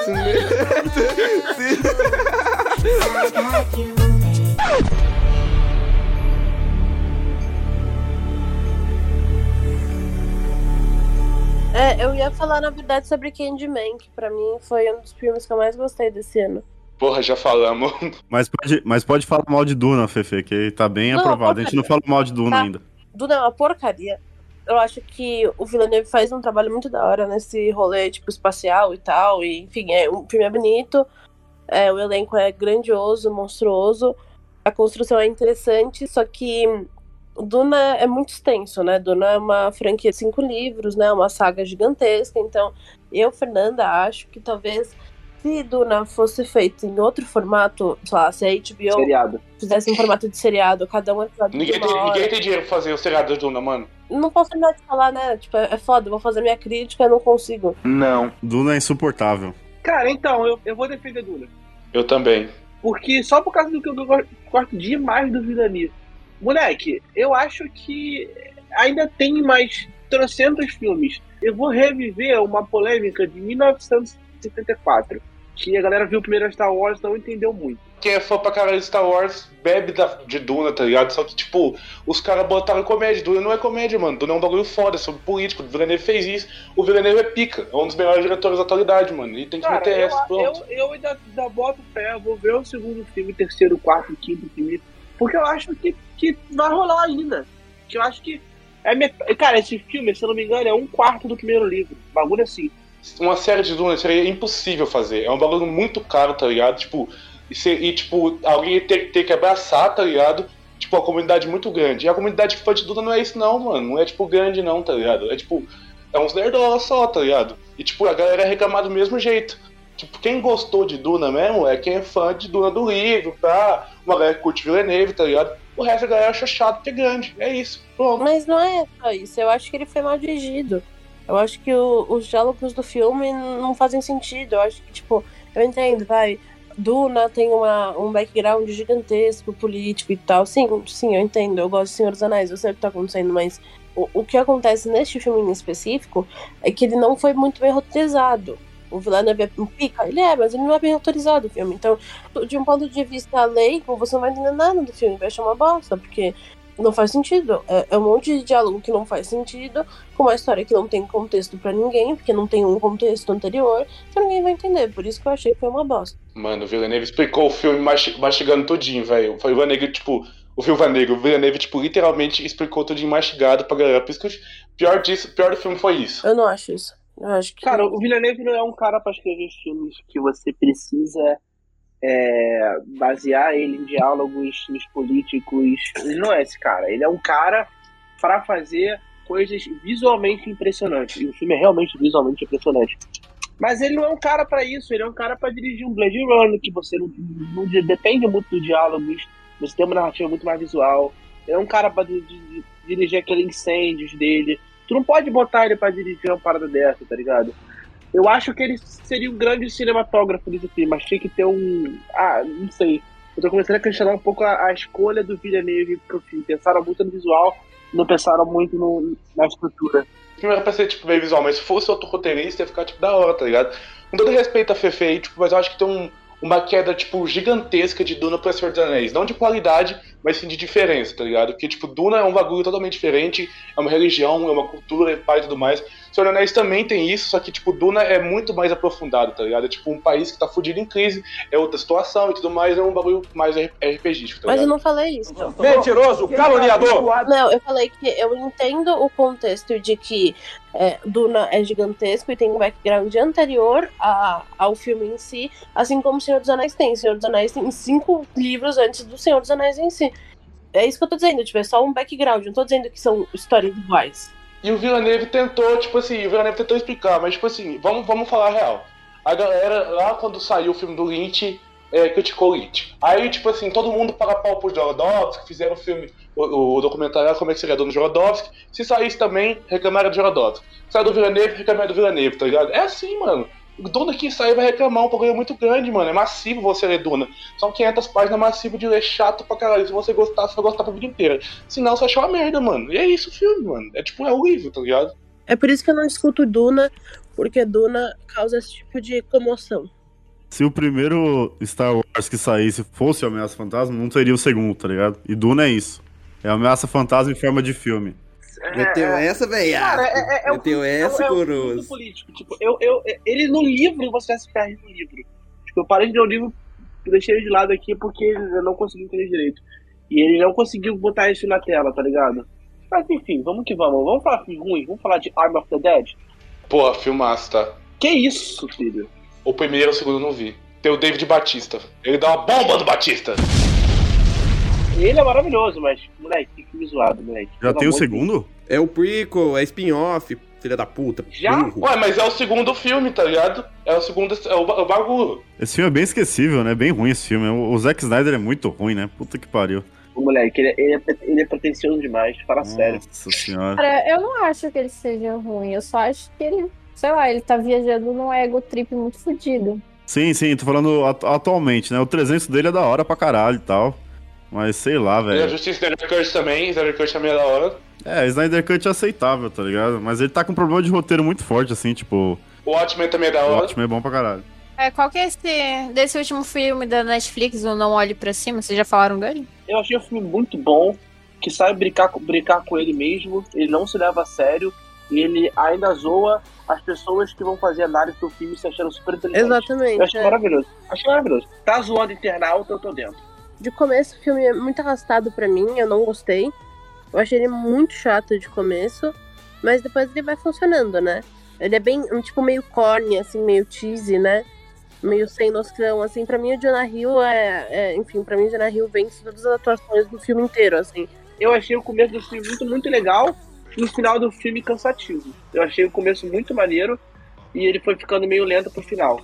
É, eu ia falar, na verdade, sobre Candyman, que pra mim foi um dos filmes que eu mais gostei desse ano. Porra, já falamos. Mas pode, mas pode falar mal de Duna, Fefe, que tá bem Não, aprovado. A gente não falou mal de Duna Tá. ainda. Duna é uma porcaria. Eu acho que o Villeneuve faz um trabalho muito da hora nesse rolê, tipo, espacial e tal. E, enfim, é, o filme é bonito, é, o elenco é grandioso, monstruoso, a construção é interessante, só que o Duna é muito extenso, né? Duna é uma franquia de cinco livros, né? Uma saga gigantesca. Então, eu, Fernanda, acho que talvez se Duna fosse feito em outro formato, sei lá, se a HBO Seriado. fizesse um formato de seriado, cada um episódio Ninguém de uma tem, hora. ninguém tem dinheiro pra fazer o seriado de Duna, mano. Não posso terminar de falar, né? Tipo, é foda, eu vou fazer minha crítica e não consigo. Não. Duna é insuportável. Cara, então, eu, eu vou defender Duna. Eu também. Porque só por causa do que eu gosto, demais do Villeneuve. Moleque, eu acho que ainda tem mais trocentos filmes. Eu vou reviver uma polêmica de 1974. Que a galera viu o primeiro Star Wars e não entendeu muito. Quem é fã pra caralho de Star Wars bebe da, de Duna, tá ligado? Só que, tipo, os caras botaram comédia. Duna não é comédia, mano. Duna é um bagulho foda, é sobre político. O Villeneuve fez isso. O Villeneuve é pica. É um dos melhores diretores da atualidade, mano. E tem que Cara, meter eu, essa, pronto. eu, eu ainda, ainda boto fé, eu vou ver o segundo filme, terceiro, quarto, quinto, quinto. Porque eu acho que, que vai rolar ainda. Que eu acho que. É met... Cara, esse filme, se eu não me engano, é um quarto do primeiro livro. Bagulho assim. Uma série de Duna seria impossível fazer. É um bagulho muito caro, tá ligado? Tipo, e, ser- e, tipo, alguém ter, ter que abraçar, tá ligado? Tipo, a comunidade muito grande. E a comunidade fã de Duna não é isso, não, mano. Não é, tipo, grande, não, tá ligado? É, tipo, é uns nerdola só, tá ligado? E, tipo, a galera é reclamar do mesmo jeito. Tipo, quem gostou de Duna mesmo é quem é fã de Duna do livro, tá? Uma galera que curte Villeneuve, tá ligado? O resto da galera acha chato porque é grande. É isso. Pronto. Mas não é só isso, eu acho que ele foi mal dirigido. Eu acho que o- os diálogos do filme não fazem sentido. Eu acho que, tipo, eu entendo, vai. Duna tem uma, um background gigantesco, político e tal. Sim, sim, eu entendo. Eu gosto de Senhor dos Anéis, eu sei o que tá acontecendo, mas o, o que acontece neste filme em específico é que ele não foi muito bem roteirizado. O Villeneuve é um pica, ele é, mas ele não é bem autorizado o filme. Então, de um ponto de vista leigo, você não vai entender nada do filme, vai achar uma bosta, porque não faz sentido. É, é um monte de diálogo que não faz sentido, com uma história que não tem contexto pra ninguém, porque não tem um contexto anterior, então ninguém vai entender. Por isso que eu achei que foi uma bosta. Mano, o Villeneuve explicou o filme masti- mastigando tudinho, velho. Foi o Villeneuve, tipo, o Viúva Negra, o Villeneuve, tipo, literalmente explicou tudinho mastigado pra galera. Por isso que eu- pior disso, pior do filme foi isso. Eu não acho isso. Eu acho que. Cara, o Villeneuve não é um cara pra escrever filmes que você precisa é, basear ele em diálogos políticos. Ele não é esse cara. Ele é um cara pra fazer coisas visualmente impressionantes. E o filme é realmente visualmente impressionante. Mas ele não é um cara pra isso. Ele é um cara pra dirigir um Blade Runner, que você não, não de- depende muito dos diálogos. Você tem uma narrativa muito mais visual. Ele é um cara di- dirigir aqueles incêndios dele. Tu não pode botar ele pra dirigir uma parada dessa, tá ligado? Eu acho que ele seria um grande cinematógrafo desse filme, tinha que ter um. Ah, não sei. Eu tô começando a questionar um pouco a, a escolha do Villeneuve pro filme. Pensaram muito no visual, não pensaram muito no- na estrutura. O filme era pra ser, tipo, bem visual, mas se fosse outro roteirista ia ficar, tipo, da hora, tá ligado? Com todo respeito a Fefe tipo, mas eu acho que tem um- uma queda, tipo, gigantesca de Duna pra Senhor dos Anéis. Não de qualidade, mas sim de diferença, tá ligado? Porque, tipo, Duna é um bagulho totalmente diferente, é uma religião, é uma cultura, é pai e tudo mais. Senhor dos Anéis também tem isso, só que, tipo, Duna é muito mais aprofundado, tá ligado? É, tipo, um país que tá fudido em crise, é outra situação e tudo mais, é um bagulho mais RPGístico, tá Mas eu ligado? não falei isso. Mentiroso, caluniador! Não, eu falei que eu entendo o contexto de que é, Duna é gigantesco e tem um background anterior a- ao filme em si, assim como Senhor dos Anéis tem. Senhor dos Anéis tem cinco livros antes do Senhor dos Anéis em si. É isso que eu tô dizendo, tipo, é só um background, não tô dizendo que são histórias iguais. E o Villeneuve tentou, tipo assim, o Villeneuve tentou explicar, mas tipo assim, vamos, vamos falar a real. A galera, lá quando saiu o filme do Lynch, é, criticou o Lynch. Aí, tipo assim, todo mundo paga pau pro Jorodowski, fizeram o filme, o, o documentário como é que seria do Jorodowski. Se saísse também, reclamaram do Jorodowski. Saiu do Villeneuve, reclamaram do Villeneuve, tá ligado? É assim, mano. O dono que sair vai reclamar, um programa muito grande, mano. É massivo você ler Duna. São 500 páginas massivo de ler chato pra caralho. Se você gostar, você vai gostar pra vida inteira. Senão, você achou uma merda, mano. E é isso o filme, mano. É tipo, é o livro, tá ligado? É por isso que eu não discuto Duna, porque Duna causa esse tipo de comoção. Se o primeiro Star Wars que saísse fosse o Ameaça Fantasma, não teria o segundo, tá ligado? E Duna é isso. É Ameaça Fantasma em forma de filme. Meteu essa, velho. Cara, é, é, é um Meteu filme- essa, é é um político. Tipo, eu, eu, ele no livro, você já se perde no livro. Tipo, eu parei de ler o livro, deixei ele de lado aqui porque eu não consegui entender direito. E ele não conseguiu botar isso na tela, tá ligado? Mas enfim, vamos que vamos. Vamos falar filme ruim, vamos falar de Arm of the Dead. Porra, filmaço, tá? Que isso, filho? O primeiro e o segundo eu não vi. Tem o David Batista. Ele dá uma bomba do Batista. Ele é maravilhoso, mas, moleque, que filme zoado, moleque. Já Pelo tem o de segundo? É o prequel, é spin-off, filha da puta. Já? burro. Ué, mas é o segundo filme, tá ligado? É o segundo. É o, ba- o bagulho. Esse filme é bem esquecível, né? Bem ruim esse filme. O, o Zack Snyder é muito ruim, né? Puta que pariu. O moleque, ele, é- ele, é, ele é pretencioso demais, fala sério. Nossa senhora. Cara, eu não acho que ele seja ruim. Eu só acho que ele, sei lá, ele tá viajando num ego trip muito fodido. Sim, sim, tô falando atu- atualmente, né? O 300 dele é da hora pra caralho e tal. Mas sei lá, E a velho. Justiça Snyder Cut também, Snyder Cut também é da hora. É, Snyder Cut é aceitável, tá ligado? Mas ele tá com um problema de roteiro muito forte, assim, tipo. O Watchmen também é da O hora. ótimo é bom pra caralho. É, qual que é esse desse último filme da Netflix, o Não Olhe Pra Cima? Vocês já falaram dele? Eu achei o filme muito bom, que sabe brincar, com- brincar com ele mesmo, ele não se leva a sério, e ele ainda zoa as pessoas que vão fazer análise do filme se achando super inteligente. Exatamente, Eu achei é. maravilhoso. Achei maravilhoso. Tá zoando internauta, eu tô dentro. De começo, o filme é muito arrastado pra mim, eu não gostei. Eu achei ele muito chato de começo, mas depois ele vai funcionando, né? Ele é bem, um tipo, meio corny, assim, meio cheesy, né? Meio sem noção, assim. Pra mim, o Jonah Hill é... é- enfim, pra mim, o Jonah Hill vence todas as atuações do filme inteiro, assim. Eu achei o começo do filme muito, muito legal, e o final do filme cansativo. Eu achei o começo muito maneiro, e ele foi ficando meio lento pro final.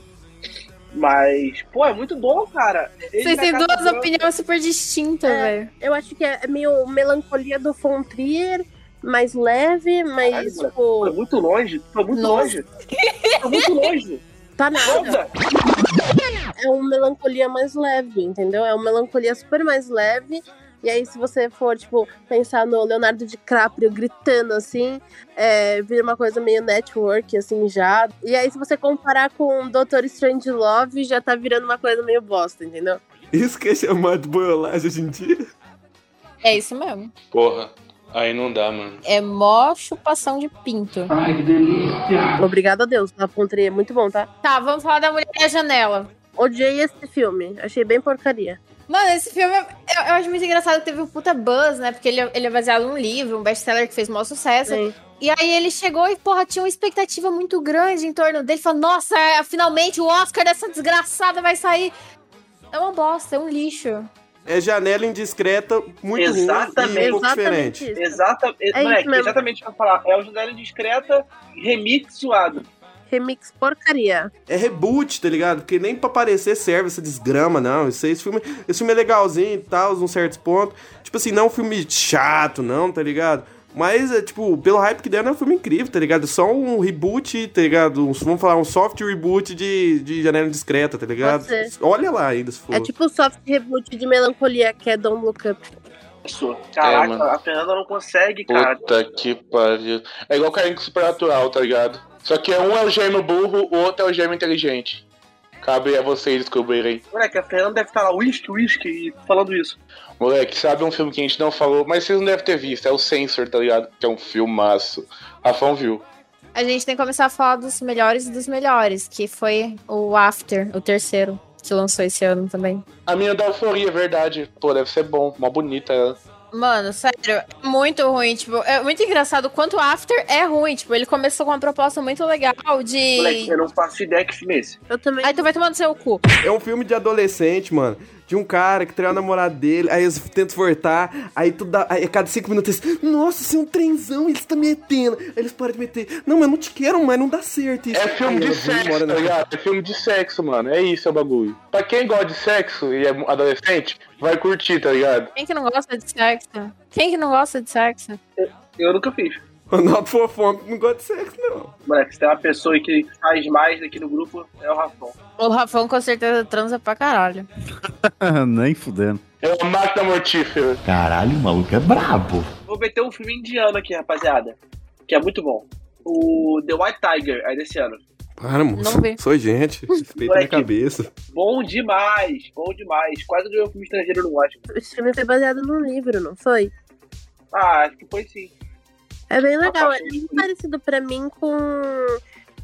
Mas, pô, é muito bom, cara. Ele Vocês têm duas Branca- opiniões super distintas, velho. Eu acho que é meio melancolia do Von Trier, mais leve, mas, Caralho, tipo... Foi muito longe, foi muito Nossa. longe. Foi muito longe. Tá nada. É uma melancolia mais leve, entendeu? É uma melancolia super mais leve. E aí, se você for, tipo, pensar no Leonardo DiCaprio gritando assim, é, vira uma coisa meio network, assim, já. E aí, se você comparar com Doutor Strange Love, já tá virando uma coisa meio bosta, entendeu? Isso que é chamado de boiolagem hoje em dia? É isso mesmo. Porra, aí não dá, mano. É mó chupação de pinto. Ai, que delícia. Obrigado a Deus, a Pontria é muito bom, tá? Tá, vamos falar da Mulher da Janela. Odiei esse filme, achei bem porcaria. Mano, esse filme, eu, eu acho muito engraçado que teve um puta buzz, né? Porque ele, é- ele é baseado num livro, um best-seller que fez maior sucesso. Sim. E aí ele chegou e, porra, tinha uma expectativa muito grande em torno dele. Falou, nossa, é, finalmente o Oscar dessa desgraçada vai sair. É uma bosta, é um lixo. É janela indiscreta, muito ruim Exatamente. e um pouco diferente. Exata, É moleque, exatamente o que eu falar. É o Janela Discreta remix zoado. Remix porcaria. É reboot, tá ligado? Porque nem pra aparecer serve essa desgrama, não. Esse, esse, filme, esse filme é legalzinho e tal, num certos pontos. Tipo assim, não é um filme chato, não, tá ligado? Mas, é, tipo, pelo hype que deram, é um filme incrível, tá ligado? Só um reboot, tá ligado? Um- vamos falar, um soft reboot de, de Janela Discreta, tá ligado? Olha lá ainda, se for. É tipo o soft reboot de melancolia, que é Don't Look Up. Isso. Caraca, É, a Fernanda não consegue, cara. Puta que pariu. É igual carinho supernatural, tá ligado? Só que um é o gêmeo burro, o outro é o gêmeo inteligente. Cabe a vocês descobrirem. Moleque, a Fernanda deve estar lá, whisky, whisky, e falando isso. Moleque, sabe um filme que a gente não falou, mas vocês não devem ter visto, é o Censor, tá ligado? Que é um filmaço. Rafão viu. A gente tem que começar a falar dos melhores dos melhores, que foi o After, o terceiro, que lançou esse ano também. A minha da euforia, é verdade. Pô, deve ser bom, mó bonita ela. Mano, sério, é muito ruim. Tipo, é muito engraçado o quanto After é ruim. Tipo, ele começou com uma proposta muito legal de. Moleque, eu não faço ideia que filme é esse. Eu também. Aí tu vai tomar no seu cu. É um filme de adolescente, mano. De um cara que traiu a namorada dele, aí eles tentam voltar, aí tudo dá, aí a cada cinco minutos eles, nossa, isso é um trenzão, eles estão metendo. Aí eles param de meter. Não, mas eu não te quero, mas não dá certo isso. É filme Aí de sexo, embora tá na- ligado? É filme de sexo, mano. É isso, é o bagulho. Pra quem gosta de sexo e é adolescente, vai curtir, tá ligado? Quem que não gosta de sexo? Quem que não gosta de sexo? Eu nunca fiz. Ronaldo Fofão não gosta de sexo, não. Moleque, se tem uma pessoa que faz mais aqui no grupo, é o Rafão. O Rafão com certeza transa pra caralho. Nem fudendo. É uma máquina mortífera. Caralho, o maluco é brabo. Vou meter um filme indiano aqui, rapaziada. Que é muito bom. O The White Tiger, aí desse ano. Para, moço. Não vi. Sou gente. Respeita minha cabeça. Bom demais, bom demais. Quase ganhou filme estrangeiro no Oscar. Esse filme foi baseado num livro, não foi? Ah, acho que foi sim. É bem legal. A É bem parecido pra mim com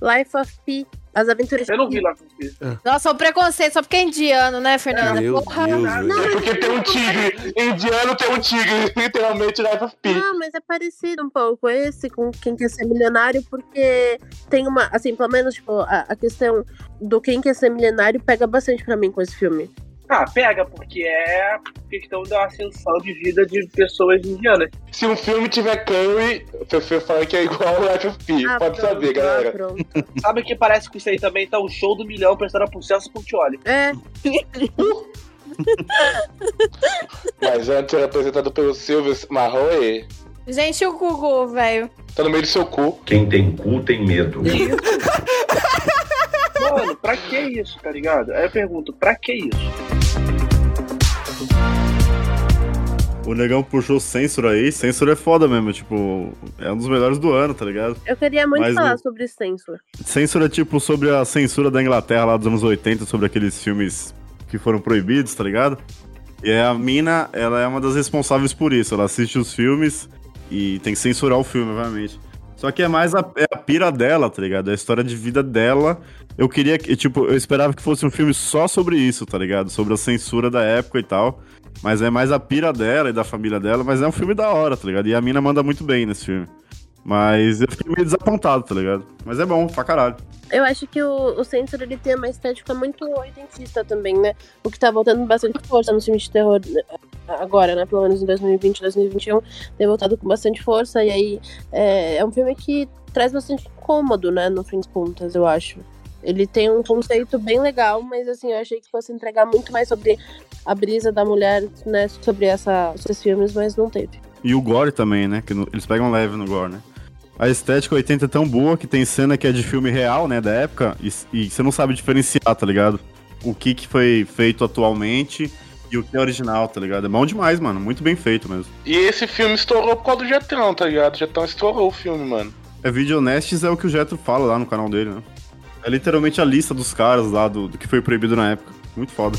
Life of Pi. As aventuras Eu não vi Pi. lá com você. Nossa, o preconceito só porque é indiano, né, Fernanda? Meu Porra. Deus, velho. É porque tem um tigre. Indiano tem um tigre. Literalmente Life of Pi. Não, mas é parecido um pouco esse com Quem Quer Ser Milionário, porque tem uma, assim, pelo menos, tipo, a, a questão do Quem Quer Ser Milionário pega bastante pra mim com esse filme. Ah, pega, porque é questão da ascensão de vida de pessoas indianas. Se um filme tiver curry, você fala que é igual ao Life of Pi. Ah, Pode pronto, saber, ah, galera. pronto. Sabe o que parece com isso aí também? Tá um show do milhão prestando pro Celso Portioli. É, Mas antes era apresentado pelo Silvio Marroe. Gente, o Gugu, velho. Tá no meio do seu cu. Quem tem cu tem medo. Mano, pra que isso, tá ligado? Aí eu pergunto, pra que isso? O negão puxou Censor aí. Censor é foda mesmo, tipo, é um dos melhores do ano, tá ligado? Eu queria muito Mas falar sobre Censor. Censor é tipo sobre a censura da Inglaterra lá dos anos 80, sobre aqueles filmes que foram proibidos, tá ligado? E é a mina, ela é uma das responsáveis por isso. Ela assiste os filmes e tem que censurar o filme, obviamente. Só que é mais a, é a pira dela, tá ligado? É a história de vida dela. Eu queria que, tipo, eu esperava que fosse um filme só sobre isso, tá ligado? Sobre a censura da época e tal. Mas é mais a pira dela e da família dela, mas é um filme da hora, tá ligado? E a mina manda muito bem nesse filme. Mas eu fiquei meio desapontado, tá ligado? Mas é bom, pra caralho. Eu acho que o, o Censor ele tem uma estética muito oitentista também, né? O que tá voltando bastante força no filme de terror né, agora, né? Pelo menos em 2020, 2021, tem voltado com bastante força. E aí é, é um filme que traz bastante incômodo, né? No fim das contas, eu acho. Ele tem um conceito bem legal, mas assim, eu achei que fosse entregar muito mais sobre a brisa da mulher, né? Sobre essa, esses filmes, mas não teve. E o gore também, né? Que no- eles pegam leve no gore, né? A estética 80 é tão boa que tem cena que é de filme real, né? Da época, e, e você não sabe diferenciar, tá ligado? O que, que foi feito atualmente e o que é original, tá ligado? É bom demais, mano. Muito bem feito mesmo. E esse filme estourou por causa do Jetão, tá ligado? O Jetão estourou o filme, mano. É Video Honestes é o que o Jetro fala lá no canal dele, né? É literalmente a lista dos caras lá do, do que foi proibido na época. Muito foda.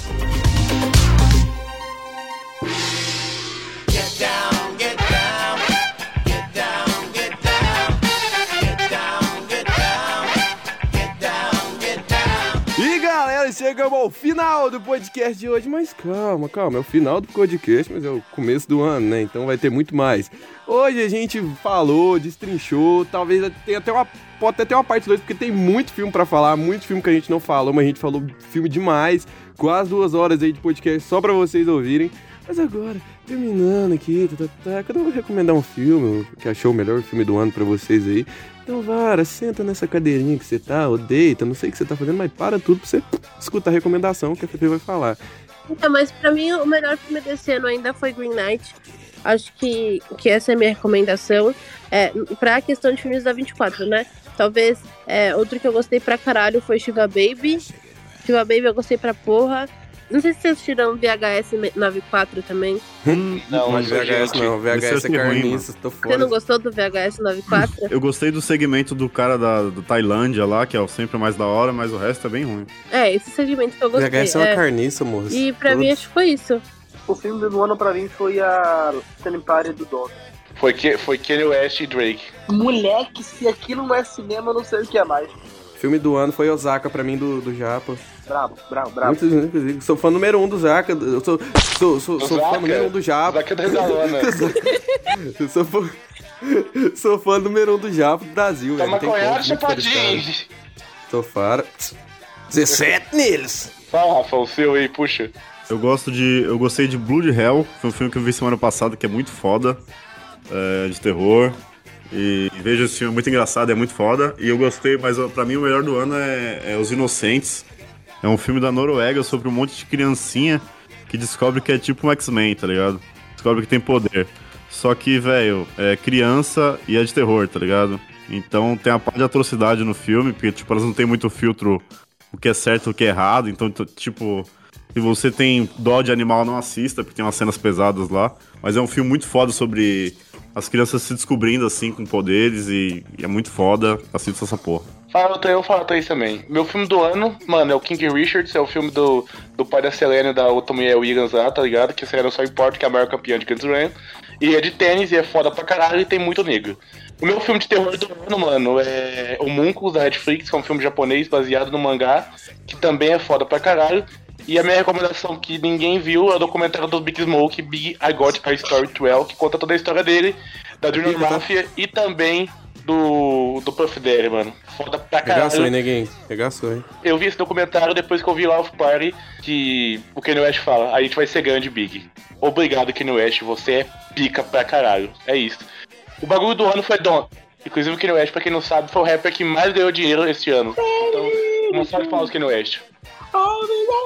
Chegamos ao final do podcast de hoje, mas calma, calma, é o final do podcast, mas é o começo do ano, né? Então vai ter muito mais. Hoje a gente falou, destrinchou, talvez tenha até uma pode até ter uma parte 2, porque tem muito filme pra falar, muito filme que a gente não falou, mas a gente falou filme demais, quase duas horas aí de podcast só pra vocês ouvirem. Mas agora, terminando aqui, tá, tá, tá, cada um recomendar um filme que achou o melhor filme do ano pra vocês aí. Então, Vara, senta nessa cadeirinha que você tá, ou deita, não sei o que você tá fazendo, mas para tudo pra você escutar a recomendação que a Fefe vai falar. Então, mas pra mim o melhor filme desse ano ainda foi Green Knight. Acho que, que essa é a minha recomendação. É, pra questão de filmes da 24, né? Talvez é, outro que eu gostei pra caralho foi Shiva Baby. Shiva Baby eu gostei pra porra. Não sei se vocês assistiram VHS 94 também. Não, mas VHS não, VHS é carniça, tô Você não fora. gostou do VHS 94? Eu gostei do segmento do cara da, da Tailândia lá, que é o sempre mais da hora, mas o resto é bem ruim. é, esse segmento que eu gostei. VHS é uma é. carniça, moço. E pra mim acho que foi isso. O filme do ano pra mim foi a Party do Dono. Foi, que, foi Kanye West e Drake. Moleque, se aquilo não é cinema, eu não sei o que é mais. Filme do ano foi Osaka pra mim do, do Japa. Bravo, bravo, bravo. Muitos, inclusive, sou fã número um do Zaka. Eu sou, sou, sou, sou fã número um do Japa. Osaka é da sou fã, sou fã número um do Japa do Brasil. velho. Toma tem como, conhaque, muito chapadinho. fã Sou fara. 17 neles. Fala, Rafa, o seu aí, puxa. Eu gosto de. Eu gostei de Blood Hell, foi um filme que eu vi semana passada que é muito foda. é, de terror. E vejo esse filme é muito engraçado, é muito foda. E eu gostei, mas pra mim o melhor do ano é, é Os Inocentes. É um filme da Noruega sobre um monte de criancinha que descobre que é tipo um X-Men, tá ligado? Descobre que tem poder. Só que, velho, é criança e é de terror, tá ligado? Então tem a parte de atrocidade no filme, porque, tipo, elas não têm muito filtro o que é certo e o que é errado. Então, tipo, se você tem dó de animal, não assista, porque tem umas cenas pesadas lá. Mas é um filme muito foda sobre as crianças se descobrindo, assim, com poderes e, e é muito foda. Assista essa porra. Fala outra, eu falo três também. Meu filme do ano, mano, é o King Richards, é o filme do, do pai da Selene da mulher Williams lá, tá ligado? Que Selene só importa que é a maior campeã de Grand Slam. E é de tênis e é foda pra caralho e tem muito negro. O meu filme de terror do ano, mano, é O Munkus da Netflix, que é um filme japonês baseado no mangá, que também é foda pra caralho. E a minha recomendação que ninguém viu é o documentário do Big Smoke, Big I Got a Story 12, que conta toda a história dele, da Junior Mafia e também do, do Puff Daddy, mano. Foda pra Regaçou, hein, caralho. neguinho? Regaçou, hein? Eu vi esse documentário depois que eu vi lá Off Party, que o Kanye West fala, a gente vai ser grande, Big. Obrigado, Kanye West, você é pica pra caralho. É isso. O bagulho do ano foi Don. Inclusive o Kanye West, pra quem não sabe, foi o rapper que mais ganhou dinheiro esse ano. Então, uma salva de palmas, Kanye West.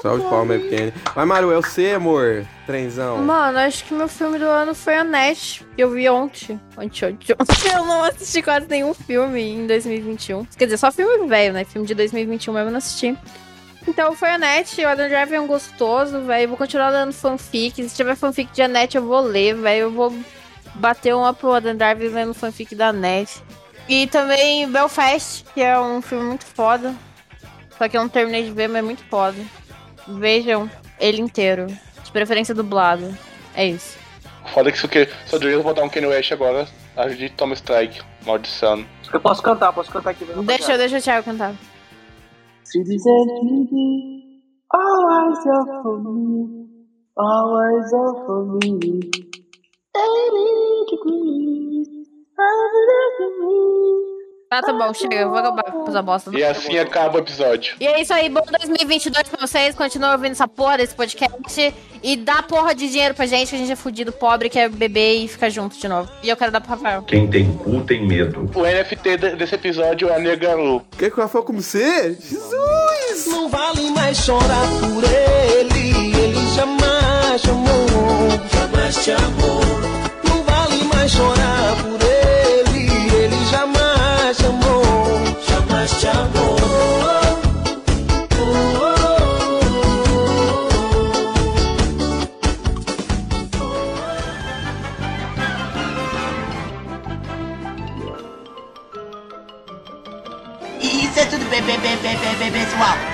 Salve de palma, McKenny. Mas, Maru, é o C, amor. Trenzão. Mano, acho que meu filme do ano foi a que Eu vi ontem. Ontem, ontem, ontem. Eu não assisti quase nenhum filme em 2021. Quer dizer, só filme velho, né? Filme de 2021 mesmo eu não assisti. Então foi a Net, o Adam Driver é um gostoso, velho. Vou continuar dando fanfic. Se tiver fanfic de Net, eu vou ler, velho. Eu vou bater uma pro Adam Driver lendo fanfic da Net. E também Belfast, que é um filme muito foda. Só que eu não terminei de ver, mas é muito foda. Vejam ele inteiro. De preferência dublado. É isso. Foda que isso que. Só de eu vou dar um Kanye West agora. A de Tom Strike, maldição. Eu posso cantar, posso cantar aqui. Deixa, deixa o Thiago cantar. Cities and treaties, always are for me, always are for me. 80 degrees, 100 degrees. Ah, tá bom, chega. Eu vou acabar com essa bosta. E assim acaba o episódio. E é isso aí, bom 2022 pra vocês. Continuem ouvindo essa porra desse podcast. E dá porra de dinheiro pra gente, que a gente é fudido, pobre, quer beber e ficar junto de novo. E eu quero dar pro Rafael. Quem tem cu tem medo. O NFT de- desse episódio é a Negalu. Quer que o Rafael como C? Jesus! Não vale mais chorar por ele, ele jamais te amou, jamais te amou. Não vale mais chorar por ele jamais te amou, jamais te amou. Isso é tudo bem, bem, bem, pessoal.